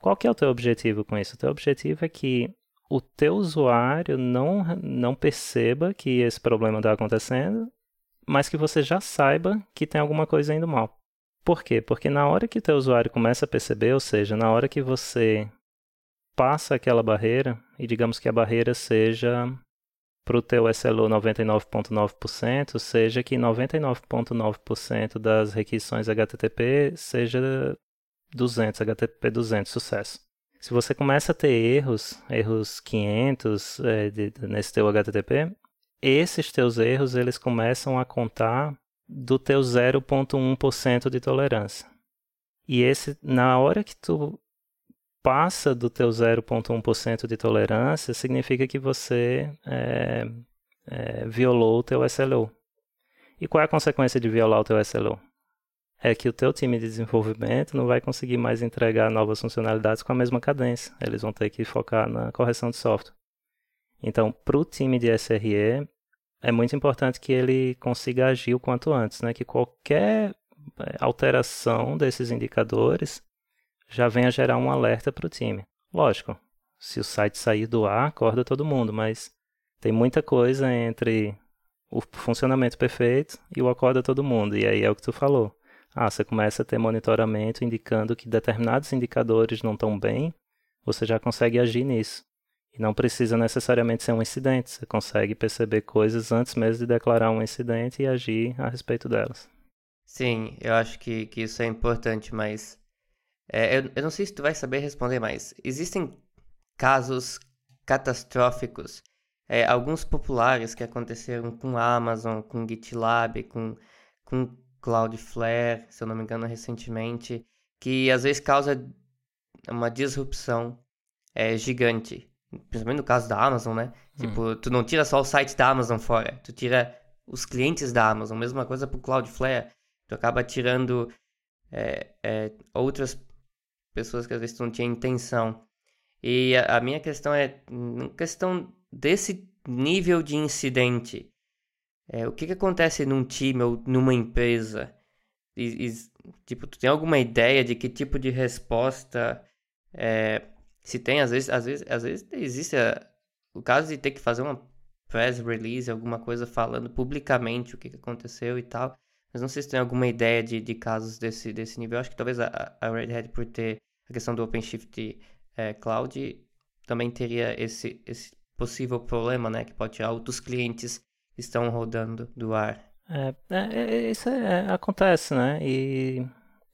Qual que é o teu objetivo com isso? O teu objetivo é que o teu usuário não, não perceba que esse problema está acontecendo, mas que você já saiba que tem alguma coisa indo mal. Por quê? Porque na hora que o teu usuário começa a perceber, ou seja, na hora que você passa aquela barreira, e digamos que a barreira seja para o teu SLO 99.9%, seja que 99.9% das requisições HTTP seja 200, HTTP 200, sucesso. Se você começa a ter erros, erros 500 é, de, de, nesse teu HTTP, esses teus erros eles começam a contar do teu 0.1% de tolerância. E esse, na hora que tu passa do teu 0.1% de tolerância, significa que você é, é, violou o teu SLO. E qual é a consequência de violar o teu SLO? É que o teu time de desenvolvimento não vai conseguir mais entregar novas funcionalidades com a mesma cadência. Eles vão ter que focar na correção de software. Então, para o time de SRE, é muito importante que ele consiga agir o quanto antes, né? Que qualquer é, alteração desses indicadores já venha gerar um alerta para o time. Lógico, se o site sair do ar, acorda todo mundo, mas tem muita coisa entre o funcionamento perfeito e o acorda todo mundo. E aí é o que tu falou. Ah, você começa a ter monitoramento indicando que determinados indicadores não estão bem, você já consegue agir nisso. E não precisa necessariamente ser um incidente, você consegue perceber coisas antes mesmo de declarar um incidente e agir a respeito delas. Sim, eu acho que, que isso é importante, mas é, eu, eu não sei se tu vai saber responder, mas existem casos catastróficos, é, alguns populares que aconteceram com a Amazon, com GitLab, com, com Cloudflare, se eu não me engano, recentemente, que às vezes causa uma disrupção é, gigante. Principalmente no caso da Amazon, né? Hum. Tipo, tu não tira só o site da Amazon fora, tu tira os clientes da Amazon. Mesma coisa pro Cloudflare. Tu acaba tirando é, é, outras pessoas que às vezes tu não tinha intenção. E a, a minha questão é, questão desse nível de incidente, é, o que, que acontece num time ou numa empresa? E, e, tipo, tu tem alguma ideia de que tipo de resposta é, se tem? Às vezes, às vezes, às vezes existe a, o caso de ter que fazer uma press release, alguma coisa falando publicamente o que, que aconteceu e tal. Mas não sei se tem alguma ideia de, de casos desse, desse nível. Eu acho que talvez a, a Red Hat, por ter a questão do OpenShift é, Cloud, também teria esse, esse possível problema, né? Que pode tirar outros clientes estão rodando do ar. É, é, é isso é, acontece, né? E,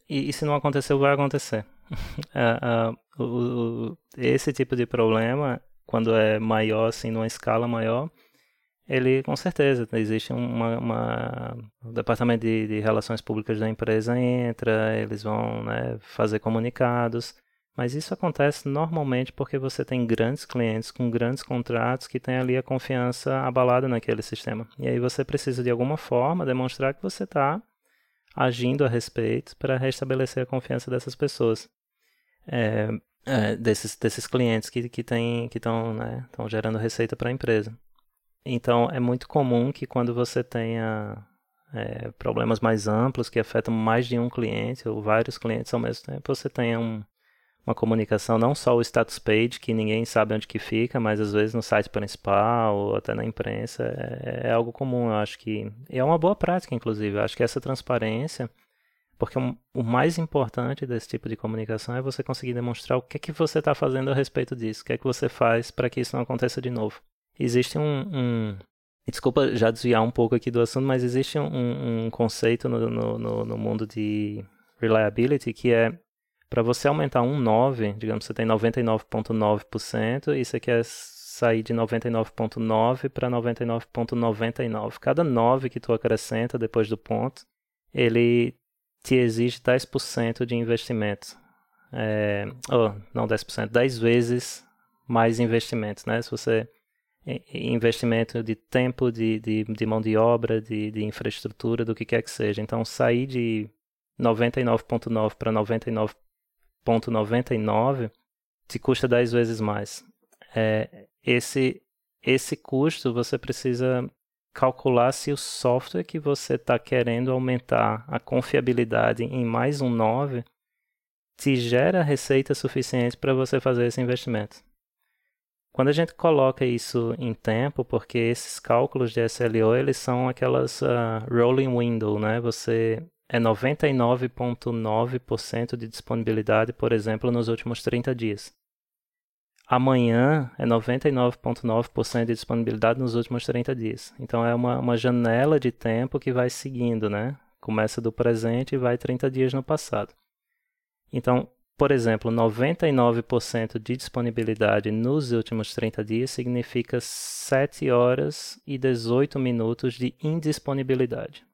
e, e, se não acontecer, vai acontecer. É, o, o, esse tipo de problema, quando é maior, assim, numa escala maior, ele com certeza existe uma, uma o departamento de, de, relações públicas da empresa entra eles vão né, fazer comunicados mas isso acontece normalmente porque você tem grandes clientes com grandes contratos que têm ali a confiança abalada naquele sistema. E aí você precisa de alguma forma demonstrar que você está agindo a respeito para restabelecer a confiança dessas pessoas. É, é, desses, desses clientes que que que estão né, gerando receita para a empresa. Então é muito comum que quando você tenha é, problemas mais amplos que afetam mais de um cliente ou vários clientes ao mesmo tempo, você tenha um, uma comunicação, não só o status page, que ninguém sabe onde que fica, mas às vezes no site principal ou até na imprensa, é, é algo comum, eu acho que... é uma boa prática, inclusive, eu acho que essa transparência, porque o, o mais importante desse tipo de comunicação é você conseguir demonstrar o que é que você está fazendo a respeito disso, o que é que você faz para que isso não aconteça de novo. Existe um, um Desculpa já desviar um pouco aqui do assunto, mas existe um, um conceito no, no, no, mundo de reliability que é para você aumentar um 9, digamos, você tem 99,9% e você quer sair de 99,9 para 99,99. Cada 9 que tu acrescenta depois do ponto, ele te exige 10% de investimento. É, oh, não 10%, 10 vezes mais investimento, né? Se você investimento de tempo, de, de, de mão de obra, de, de infraestrutura, do que quer que seja. Então, sair de 99,9 para 99 0,99 te custa 10 vezes mais. É, esse, esse custo você precisa calcular se o software que você está querendo aumentar a confiabilidade em mais um 9 te gera receita suficiente para você fazer esse investimento. Quando a gente coloca isso em tempo, porque esses cálculos de SLO eles são aquelas uh, rolling window, né? Você é 99,9% de disponibilidade, por exemplo, nos últimos 30 dias. Amanhã é 99,9% de disponibilidade nos últimos 30 dias. Então é uma, uma janela de tempo que vai seguindo, né? Começa do presente e vai 30 dias no passado. Então, por exemplo, 99% de disponibilidade nos últimos 30 dias significa 7 horas e 18 minutos de indisponibilidade.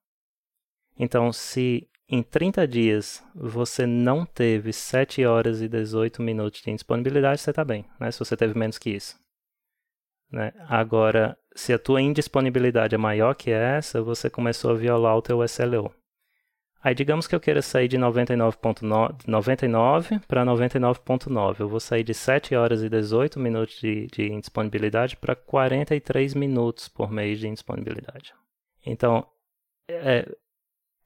Então, se em 30 dias você não teve 7 horas e 18 minutos de indisponibilidade, você está bem, né? se você teve menos que isso. Né? Agora, se a tua indisponibilidade é maior que essa, você começou a violar o teu SLO. Aí digamos que eu queira sair de 99.99 99 para 99.9. Eu vou sair de 7 horas e 18 minutos de, de indisponibilidade para 43 minutos por mês de indisponibilidade. Então, é,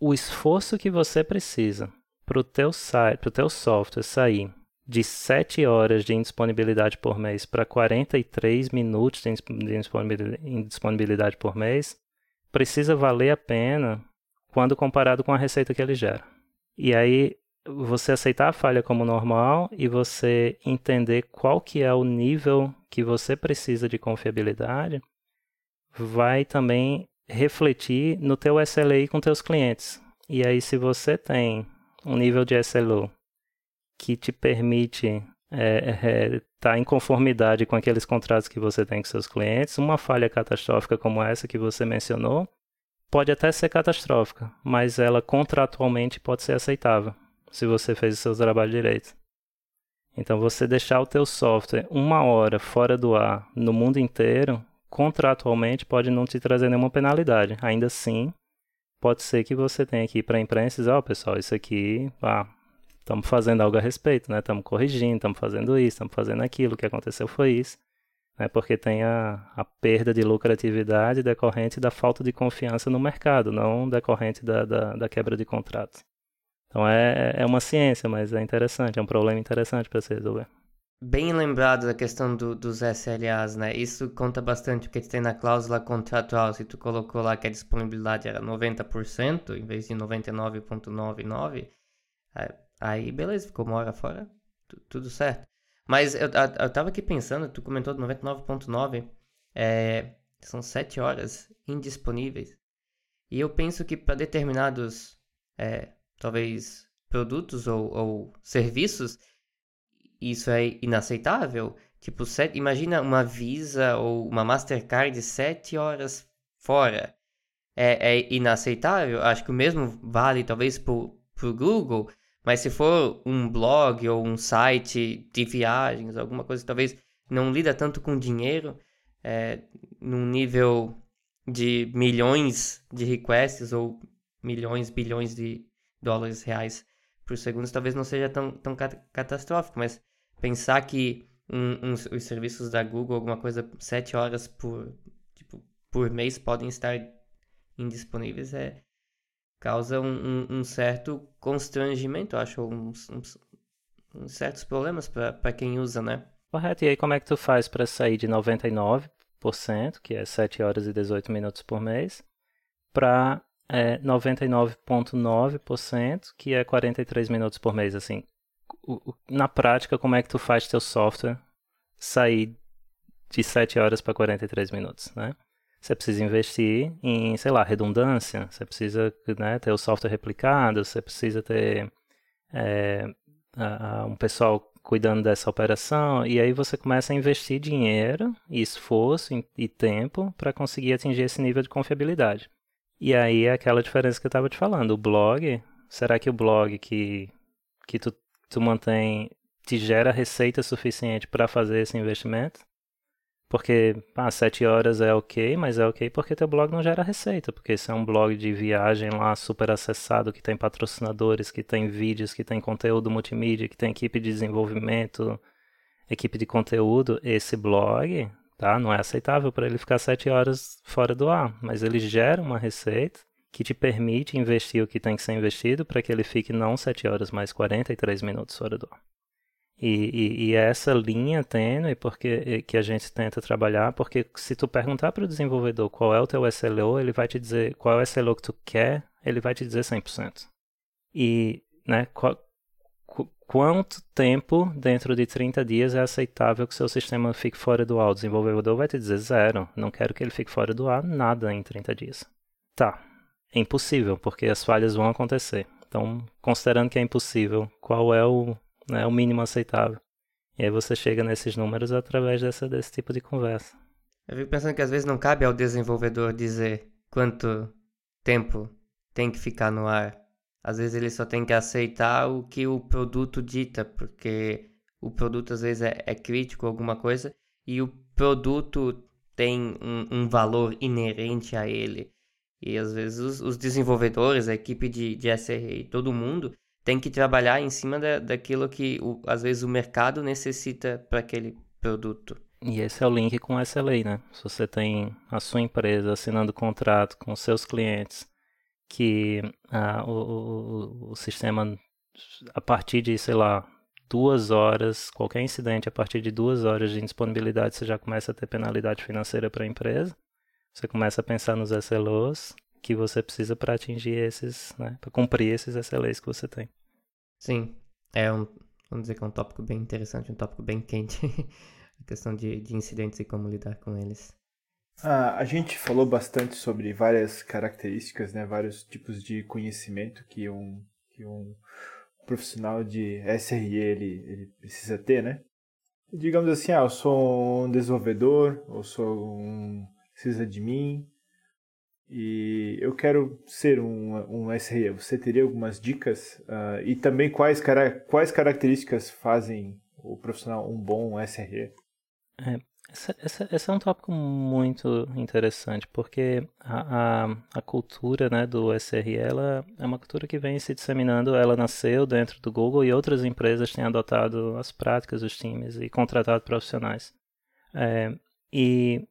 o esforço que você precisa para o teu site, teu software sair de 7 horas de indisponibilidade por mês para 43 minutos de indisponibilidade por mês, precisa valer a pena quando comparado com a receita que ele gera. E aí, você aceitar a falha como normal e você entender qual que é o nível que você precisa de confiabilidade, vai também refletir no teu SLA com teus clientes. E aí, se você tem um nível de SLO que te permite estar é, é, tá em conformidade com aqueles contratos que você tem com seus clientes, uma falha catastrófica como essa que você mencionou pode até ser catastrófica, mas ela contratualmente pode ser aceitável se você fez o seu trabalho direito. Então, você deixar o teu software uma hora fora do ar no mundo inteiro, contratualmente pode não te trazer nenhuma penalidade. Ainda assim, pode ser que você tenha que ir para a imprensa e dizer, ó, oh, pessoal, isso aqui, ah, estamos fazendo algo a respeito, né? Estamos corrigindo, estamos fazendo isso, estamos fazendo aquilo, o que aconteceu foi isso. Né? Porque tem a, a perda de lucratividade decorrente da falta de confiança no mercado, não decorrente da, da, da quebra de contrato. Então é, é uma ciência, mas é interessante, é um problema interessante para se resolver. Bem lembrado da questão do, dos SLAs, né? Isso conta bastante porque tem na cláusula contratual, se tu colocou lá que a disponibilidade era 90% em vez de 99,99%, aí beleza, ficou uma hora fora, tudo certo. Mas eu, eu, tava aqui pensando, tu comentou de 99,9%, é, são 7 horas indisponíveis. E eu penso que para determinados é, talvez produtos ou, ou serviços, isso é inaceitável. Tipo, set, imagina uma Visa ou uma Mastercard sete horas fora. É, é inaceitável? Acho que o mesmo vale talvez para o Google, mas se for um blog ou um site de viagens, alguma coisa que talvez não lida tanto com dinheiro, é, num nível de milhões de requests ou milhões, bilhões de, dólares reais por segundo talvez não seja tão, tão catastrófico, mas pensar que um, um, os serviços da Google, alguma coisa, 7 horas por, tipo, por mês podem estar indisponíveis é causa um, um certo constrangimento, acho, uns, uns, uns certos problemas para quem usa, né? Correto. E aí como é que tu faz para sair de 99%, que é 7 horas e 18 minutos por mês, para é 99,9%, que é 43 minutos por mês, assim. Na prática, como é que tu faz teu software sair de 7 horas para 43 minutos, né? Você precisa investir em, sei lá, redundância, você precisa né, ter o software replicado, você precisa ter é, um pessoal cuidando dessa operação, e aí você começa a investir dinheiro, e esforço e tempo para conseguir atingir esse nível de confiabilidade. E aí é aquela diferença que eu estava te falando. O blog, será que o blog que, que tu, tu mantém te gera receita suficiente para fazer esse investimento? Porque, ah, sete horas é ok, mas é ok porque teu blog não gera receita. Porque se é um blog de viagem lá super acessado, que tem patrocinadores, que tem vídeos, que tem conteúdo multimídia, que tem equipe de desenvolvimento, equipe de conteúdo, esse blog tá? Não é aceitável para ele ficar sete horas fora do ar, mas ele gera uma receita que te permite investir o que tem que ser investido para que ele fique não sete horas, mas 43 minutos fora do ar. E, e, e é essa linha tênue porque, que a gente tenta trabalhar, porque se tu perguntar para o desenvolvedor qual é o teu SLO, ele vai te dizer qual é o SLO que tu quer, ele vai te dizer 100%. E né, qual, quanto tempo dentro de 30 dias é aceitável que seu sistema fique fora do ar? O desenvolvedor vai te dizer zero. Não quero que ele fique fora do ar nada em 30 dias. Tá. É impossível, porque as falhas vão acontecer. Então, considerando que é impossível, qual é o, né, o mínimo aceitável? E aí você chega nesses números através dessa, desse tipo de conversa. Eu fico pensando que às vezes não cabe ao desenvolvedor dizer quanto tempo tem que ficar no ar às vezes ele só tem que aceitar o que o produto dita, porque o produto às vezes é, é crítico alguma coisa e o produto tem um, um, valor inerente a ele. E às vezes os, os desenvolvedores, a equipe de, de SRE, todo mundo tem que trabalhar em cima da, daquilo que o, às vezes o mercado necessita para aquele produto. E esse é o link com essa lei, né? Se você tem a sua empresa assinando contrato com seus clientes que ah, o, o, o sistema, a partir de, sei lá, duas horas, qualquer incidente a partir de duas horas de indisponibilidade, você já começa a ter penalidade financeira para a empresa. Você começa a pensar nos SLOs que você precisa para atingir esses, né, para cumprir esses SLAs que você tem. Sim, é um, vamos dizer que é um tópico bem interessante, um tópico bem quente, a questão de, de incidentes e como lidar com eles. Ah, a gente falou bastante sobre várias características, né, vários tipos de conhecimento que um, que um profissional de SRE ele, ele precisa ter, né? Digamos assim, ah, eu sou um desenvolvedor, eu sou um sysadmin e eu quero ser um, um SRE. Você teria algumas dicas? Uh, e também quais, quais características fazem o profissional um bom SRE? É, esse, esse, esse, é um tópico muito interessante, porque a, a, a, cultura né, do SRE ela é uma cultura que vem se disseminando. Ela nasceu dentro do Google e outras empresas têm adotado as práticas dos times e contratado profissionais. É, e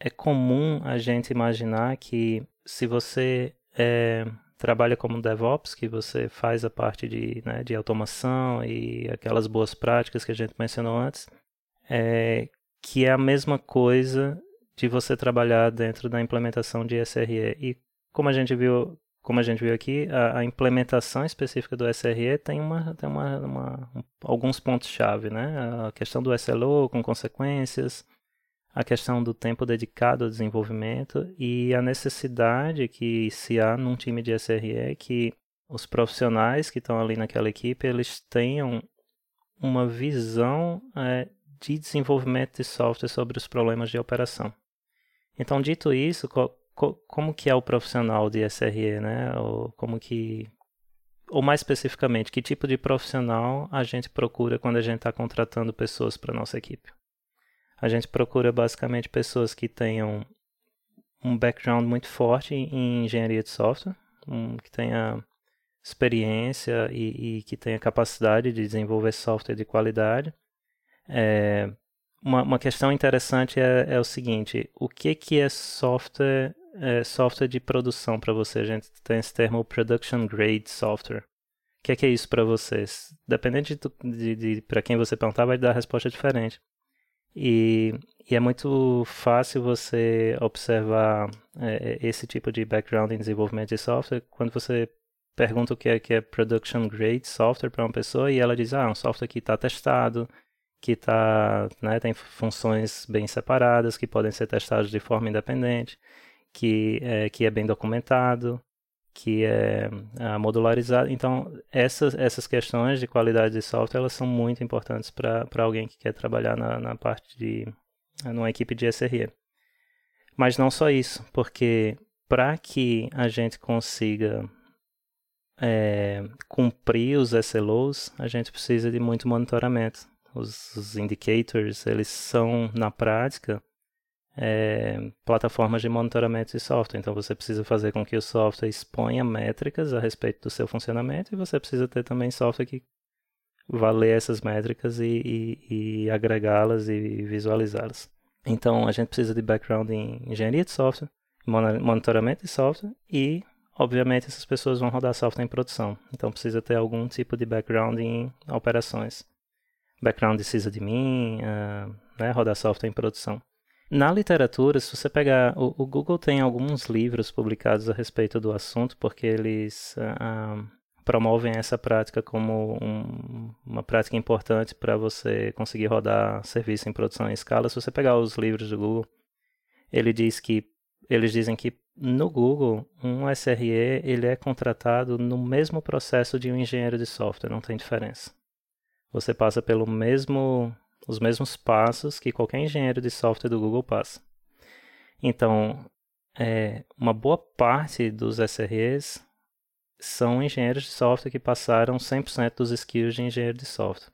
é comum a gente imaginar que se você é, trabalha como DevOps, que você faz a parte de, né, de automação e aquelas boas práticas que a gente mencionou antes, é, que é a mesma coisa de você trabalhar dentro da implementação de SRE. E como a gente viu, como a gente viu aqui, a, a implementação específica do SRE tem, uma, tem uma, uma alguns pontos-chave, né? A questão do SLO com consequências, a questão do tempo dedicado ao desenvolvimento e a necessidade que se há num time de SRE que os profissionais que estão ali naquela equipe eles tenham uma visão é, de desenvolvimento de software sobre os problemas de operação. Então, dito isso, co co como que é o profissional de SRE, né? Ou como que ou mais especificamente, que tipo de profissional a gente procura quando a gente está contratando pessoas para nossa equipe? A gente procura basicamente pessoas que tenham um background muito forte em engenharia de software, um, que tenha experiência e, e, que tenha capacidade de desenvolver software de qualidade é, uma, uma questão interessante é, é, o seguinte: o que, que é software, é, software de produção para você? A gente tem esse termo production grade software. O que é, que é isso para vocês? Dependente de, de, de para quem você perguntar, vai dar resposta diferente. E, e, é muito fácil você observar é, esse tipo de background em desenvolvimento de software. Quando você pergunta o que é, que é production grade software para uma pessoa e ela diz, ah, um software que está testado, que tá, né, tem funções bem separadas, que podem ser testadas de forma independente, que é, que é bem documentado, que é, é modularizado. Então, essas, essas questões de qualidade de software elas são muito importantes para alguém que quer trabalhar na, na parte de numa equipe de SRE. Mas não só isso, porque para que a gente consiga é, cumprir os SLOs, a gente precisa de muito monitoramento os, os indicators, eles são, na prática, é, plataformas de monitoramento de software. Então você precisa fazer com que o software exponha métricas a respeito do seu funcionamento e você precisa ter também software que vá ler essas métricas e, e, e agregá-las e visualizá-las. Então a gente precisa de background em engenharia de software, monitoramento de software e, obviamente, essas pessoas vão rodar software em produção. Então precisa ter algum tipo de background em operações background de sysadmin, uh, né, rodar software em produção. Na literatura, se você pegar, o, o, Google tem alguns livros publicados a respeito do assunto, porque eles uh, promovem essa prática como um, uma prática importante para você conseguir rodar serviço em produção em escala. Se você pegar os livros do Google, ele diz que eles dizem que no Google um SRE ele é contratado no mesmo processo de um engenheiro de software, não tem diferença você passa pelo mesmo, os mesmos passos que qualquer engenheiro de software do Google passa. Então, é, uma boa parte dos SREs são engenheiros de software que passaram 100% dos skills de engenheiro de software.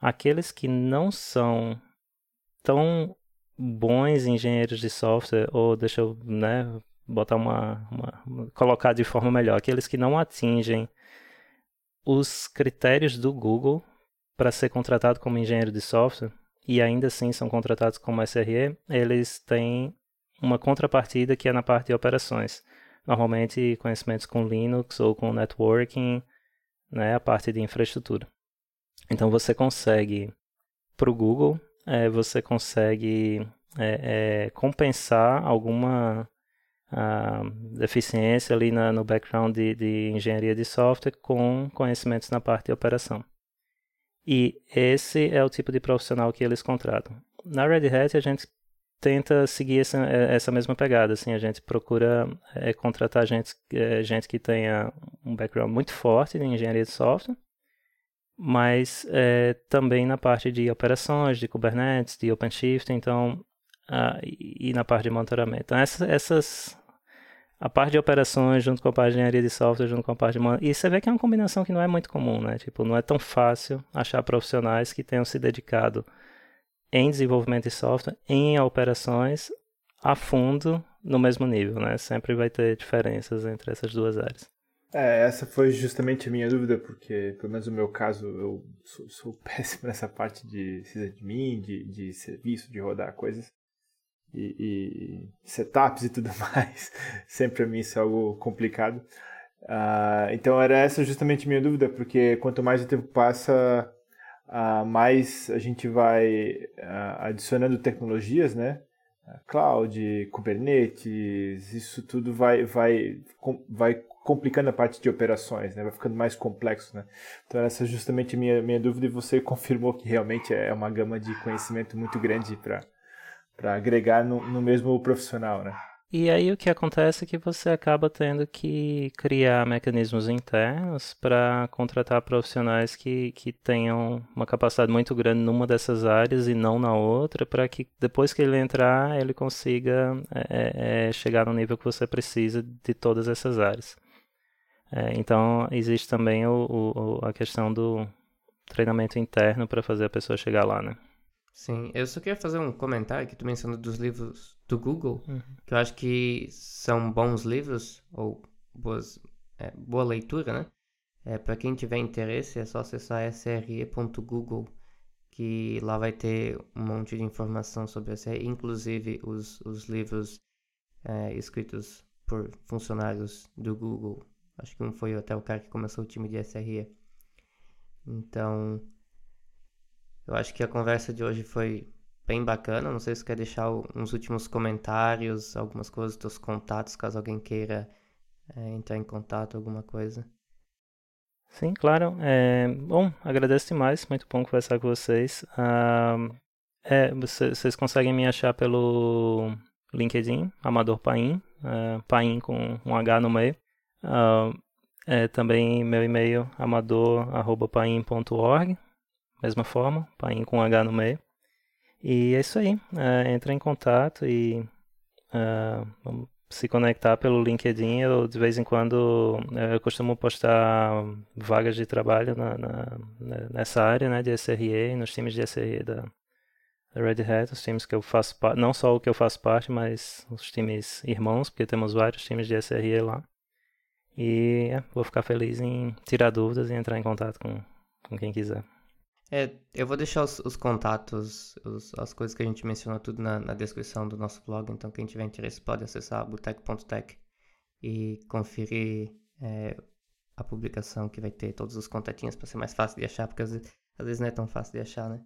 Aqueles que não são tão bons engenheiros de software, ou deixa eu né, botar uma, uma, colocar de forma melhor, aqueles que não atingem os critérios do Google para ser contratado como engenheiro de software e ainda assim são contratados como SRE, eles têm uma contrapartida que é na parte de operações. Normalmente conhecimentos com Linux ou com networking, né, a parte de infraestrutura. Então você consegue, para o Google, é, você consegue é, é, compensar alguma, deficiência ali na, no background de, de engenharia de software com conhecimentos na parte de operação. E esse é o tipo de profissional que eles contratam. Na Red Hat a gente tenta seguir essa, essa mesma pegada, assim, a gente procura é, contratar gente, é, gente que tenha um background muito forte em engenharia de software, mas é, também na parte de operações, de Kubernetes, de OpenShift, então, uh, e, e, na parte de monitoramento. Então, essas, essas a parte de operações junto com a parte de engenharia de software, junto com a parte de... E você vê que é uma combinação que não é muito comum, né? Tipo, não é tão fácil achar profissionais que tenham se dedicado em desenvolvimento de software, em operações, a fundo, no mesmo nível, né? Sempre vai ter diferenças entre essas duas áreas. É, essa foi justamente a minha dúvida, porque, pelo menos no meu caso, eu sou, sou péssimo nessa parte de sysadmin, de, de serviço, de rodar coisas e, e setups e tudo mais. Sempre para mim isso é algo complicado. Uh, então era essa justamente minha dúvida, porque quanto mais o tempo passa, uh, mais a gente vai uh, adicionando tecnologias, né? Cloud, Kubernetes, isso tudo vai, vai, com, vai complicando a parte de operações, né? vai ficando mais complexo. Né? Então essa é justamente a minha, minha dúvida e você confirmou que realmente é uma gama de conhecimento muito grande para para agregar no, no mesmo profissional, né? E aí o que acontece é que você acaba tendo que criar mecanismos internos para contratar profissionais que, que tenham uma capacidade muito grande numa dessas áreas e não na outra, para que depois que ele entrar, ele consiga é, é, chegar no nível que você precisa de todas essas áreas. É, então existe também o, o, a questão do treinamento interno para fazer a pessoa chegar lá, né? Sim, eu só queria fazer um comentário que tu mencionou dos livros do Google, uhum. que eu acho que são bons livros, ou boas, é, boa leitura, né? É, para quem tiver interesse, é só acessar sre.google, que lá vai ter um monte de informação sobre a SRE, inclusive os, os livros é, escritos por funcionários do Google. Acho que um foi até o cara que começou o time de SRE. Então, eu acho que a conversa de hoje foi bem bacana. Não sei se quer deixar uns últimos comentários, algumas coisas dos contatos, caso alguém queira é, entrar em contato, alguma coisa. Sim, claro. É, bom, agradeço demais. Muito bom conversar com vocês. É, vocês conseguem me achar pelo LinkedIn, Amador Paim, uh, Paim com um H no meio. Uh, é, também meu e-mail amador.paim.org mesma forma, Paim com H no meio. E é isso aí. É, entra em contato e é, vamos se conectar pelo LinkedIn. Eu, de vez em quando, é, eu costumo postar vagas de trabalho na, na, nessa área né, de SRE, nos times de SRE da, da Red Hat, os times que eu faço parte, não só o que eu faço parte, mas os times irmãos, porque temos vários times de SRE lá. E é, vou ficar feliz em tirar dúvidas e entrar em contato com, com quem quiser. É, eu vou deixar os, os contatos, os, as coisas que a gente mencionou tudo na, na, descrição do nosso blog, então quem tiver interesse pode acessar boteco.tech e conferir é, a publicação que vai ter todos os contatinhos para ser mais fácil de achar, porque às vezes, às vezes, não é tão fácil de achar, né?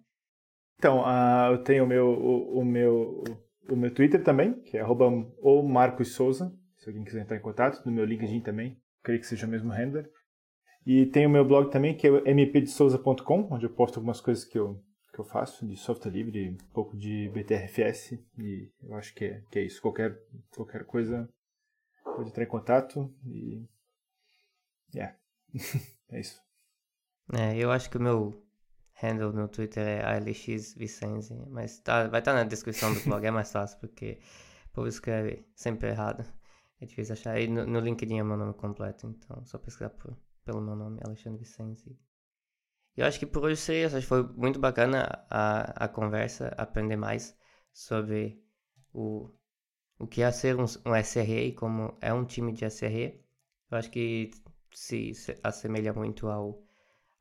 Então, uh, eu tenho o meu, o, o, meu, o meu Twitter também, que é arroba o Marcos Souza, se alguém quiser entrar em contato, no meu LinkedIn também, creio que seja o mesmo handler. E tem o meu blog também, que é mpdesouza.com, onde eu posto algumas coisas que eu, que eu faço de software livre, um pouco de BTRFS, e eu acho que é, que é isso. Qualquer, qualquer coisa pode entrar em contato e. Yeah. é isso. É, eu acho que o meu handle no Twitter é alxvicenzi, mas tá, vai estar tá na descrição do blog, é mais fácil, porque o povo escreve sempre errado. É difícil achar. E no, no LinkedIn é meu nome completo, então só pesquisar por pelo meu nome, Alexandre Vicente. E eu acho que por hoje. Acho que foi muito bacana a, a conversa, aprender mais sobre o, o que é ser um, um SRE e como é um time de SRE. Eu acho que se, se assemelha muito ao,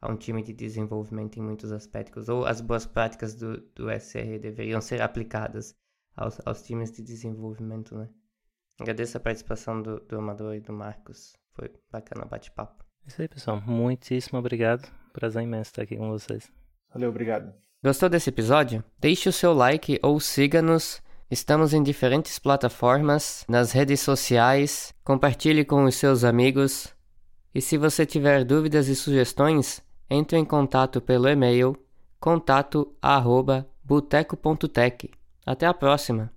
a um time de desenvolvimento em muitos aspectos, ou as boas práticas do, do SRE deveriam ser aplicadas aos, aos times de desenvolvimento, né? Agradeço a participação do, do Amador e do Marcos. Foi bacana o bate-papo. É isso aí, pessoal. Muitíssimo obrigado. Prazer imenso estar aqui com vocês. Valeu, obrigado. Gostou desse episódio? Deixe o seu like ou siga-nos Estamos em diferentes plataformas, nas redes sociais. Compartilhe com os seus amigos. E se você tiver dúvidas e sugestões, entre em contato pelo e-mail contato@boteco.tech. Até a próxima!